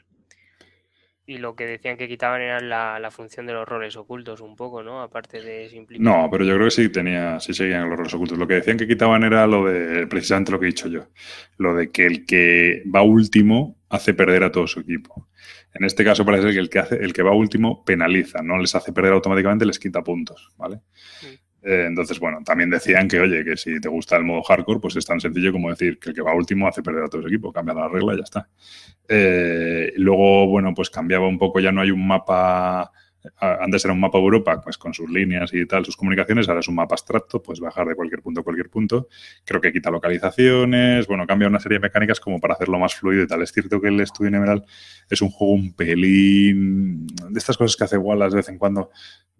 y lo que decían que quitaban era la, función de los roles ocultos un poco, ¿no? Aparte de simplificar. No, pero yo creo que sí tenía, sí seguían los roles ocultos. Lo que decían que quitaban era lo de, precisamente lo que he dicho yo, lo de que el que va último hace perder a todo su equipo. En este caso parece que el que hace, el que va último penaliza, no les hace perder automáticamente, les quita puntos, ¿vale? Eh, entonces, bueno, también decían que, oye, que si te gusta el modo hardcore, pues es tan sencillo como decir que el que va último hace perder a todo su equipo, cambia la regla y ya está. Eh, luego, bueno, pues cambiaba un poco, ya no hay un mapa, antes era un mapa Europa, pues con sus líneas y tal, sus comunicaciones, ahora es un mapa abstracto, pues bajar de cualquier punto a cualquier punto. Creo que quita localizaciones, bueno, cambia una serie de mecánicas como para hacerlo más fluido y tal. Es cierto que el Estudio Emerald es un juego un pelín de estas cosas que hace Wallace de vez en cuando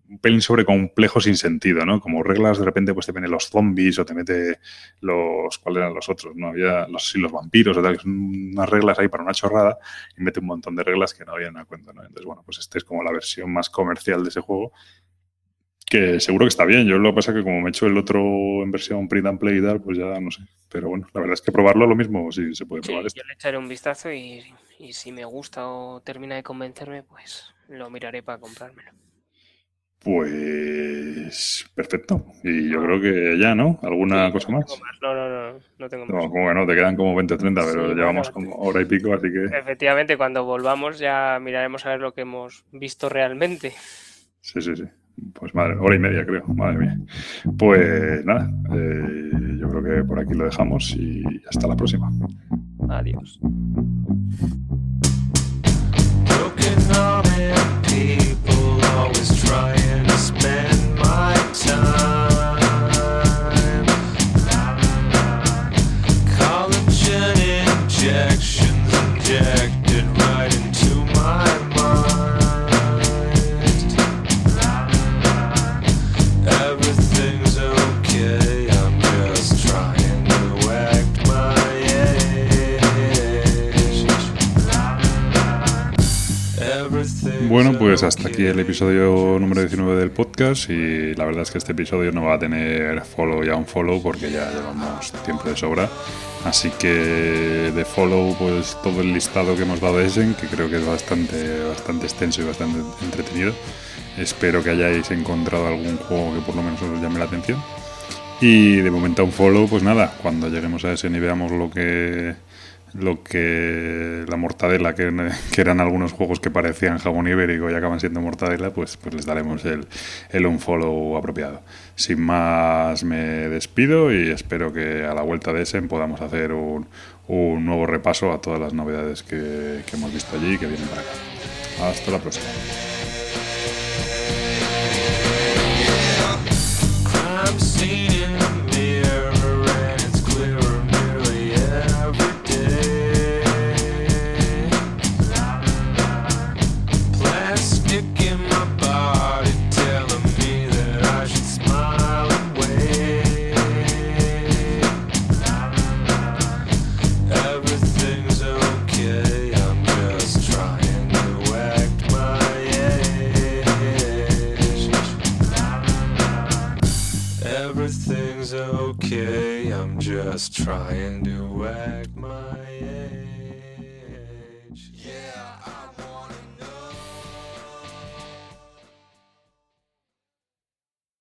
un pelín sobre complejo sin sentido, ¿no? Como reglas, de repente, pues te mete los zombies o te mete los. ¿Cuáles eran los otros? ¿No? Había los, los vampiros o tal, que son unas reglas ahí para una chorrada y mete un montón de reglas que no habían a cuenta, ¿no? Entonces, bueno, pues este es como la versión más comercial de ese juego. Que seguro que está bien. Yo lo que pasa es que como me he hecho el otro en versión print and play y tal, pues ya no sé. Pero bueno, la verdad es que probarlo lo mismo, si se puede probar Yo le echaré un vistazo y, y si me gusta o termina de convencerme, pues lo miraré para comprármelo. Pues perfecto. Y yo creo que ya, ¿no? ¿Alguna cosa más? No, no, no, no tengo más. No, como que no, te quedan como 20 o 30, pero llevamos como hora y pico, así que... Efectivamente, cuando volvamos ya miraremos a ver lo que hemos visto realmente. Sí, sí, sí. Pues madre, hora y media creo, madre mía. Pues nada, eh, yo creo que por aquí lo dejamos y hasta la próxima. Adiós. Trying to spend Bueno, pues hasta aquí el episodio número 19 del podcast y la verdad es que este episodio no va a tener follow y un follow porque ya llevamos tiempo de sobra. Así que de follow pues todo el listado que hemos dado a Essen, que creo que es bastante, bastante extenso y bastante entretenido. Espero que hayáis encontrado algún juego que por lo menos os llame la atención. Y de momento un follow, pues nada, cuando lleguemos a ese y veamos lo que lo que la mortadela, que, eran algunos juegos que parecían jabón ibérico y acaban siendo mortadela, pues, pues les daremos el, el unfollow apropiado. Sin más, me despido y espero que a la vuelta de ese podamos hacer un, un nuevo repaso a todas las novedades que, que hemos visto allí y que vienen para acá. Hasta la próxima. Just to act my age.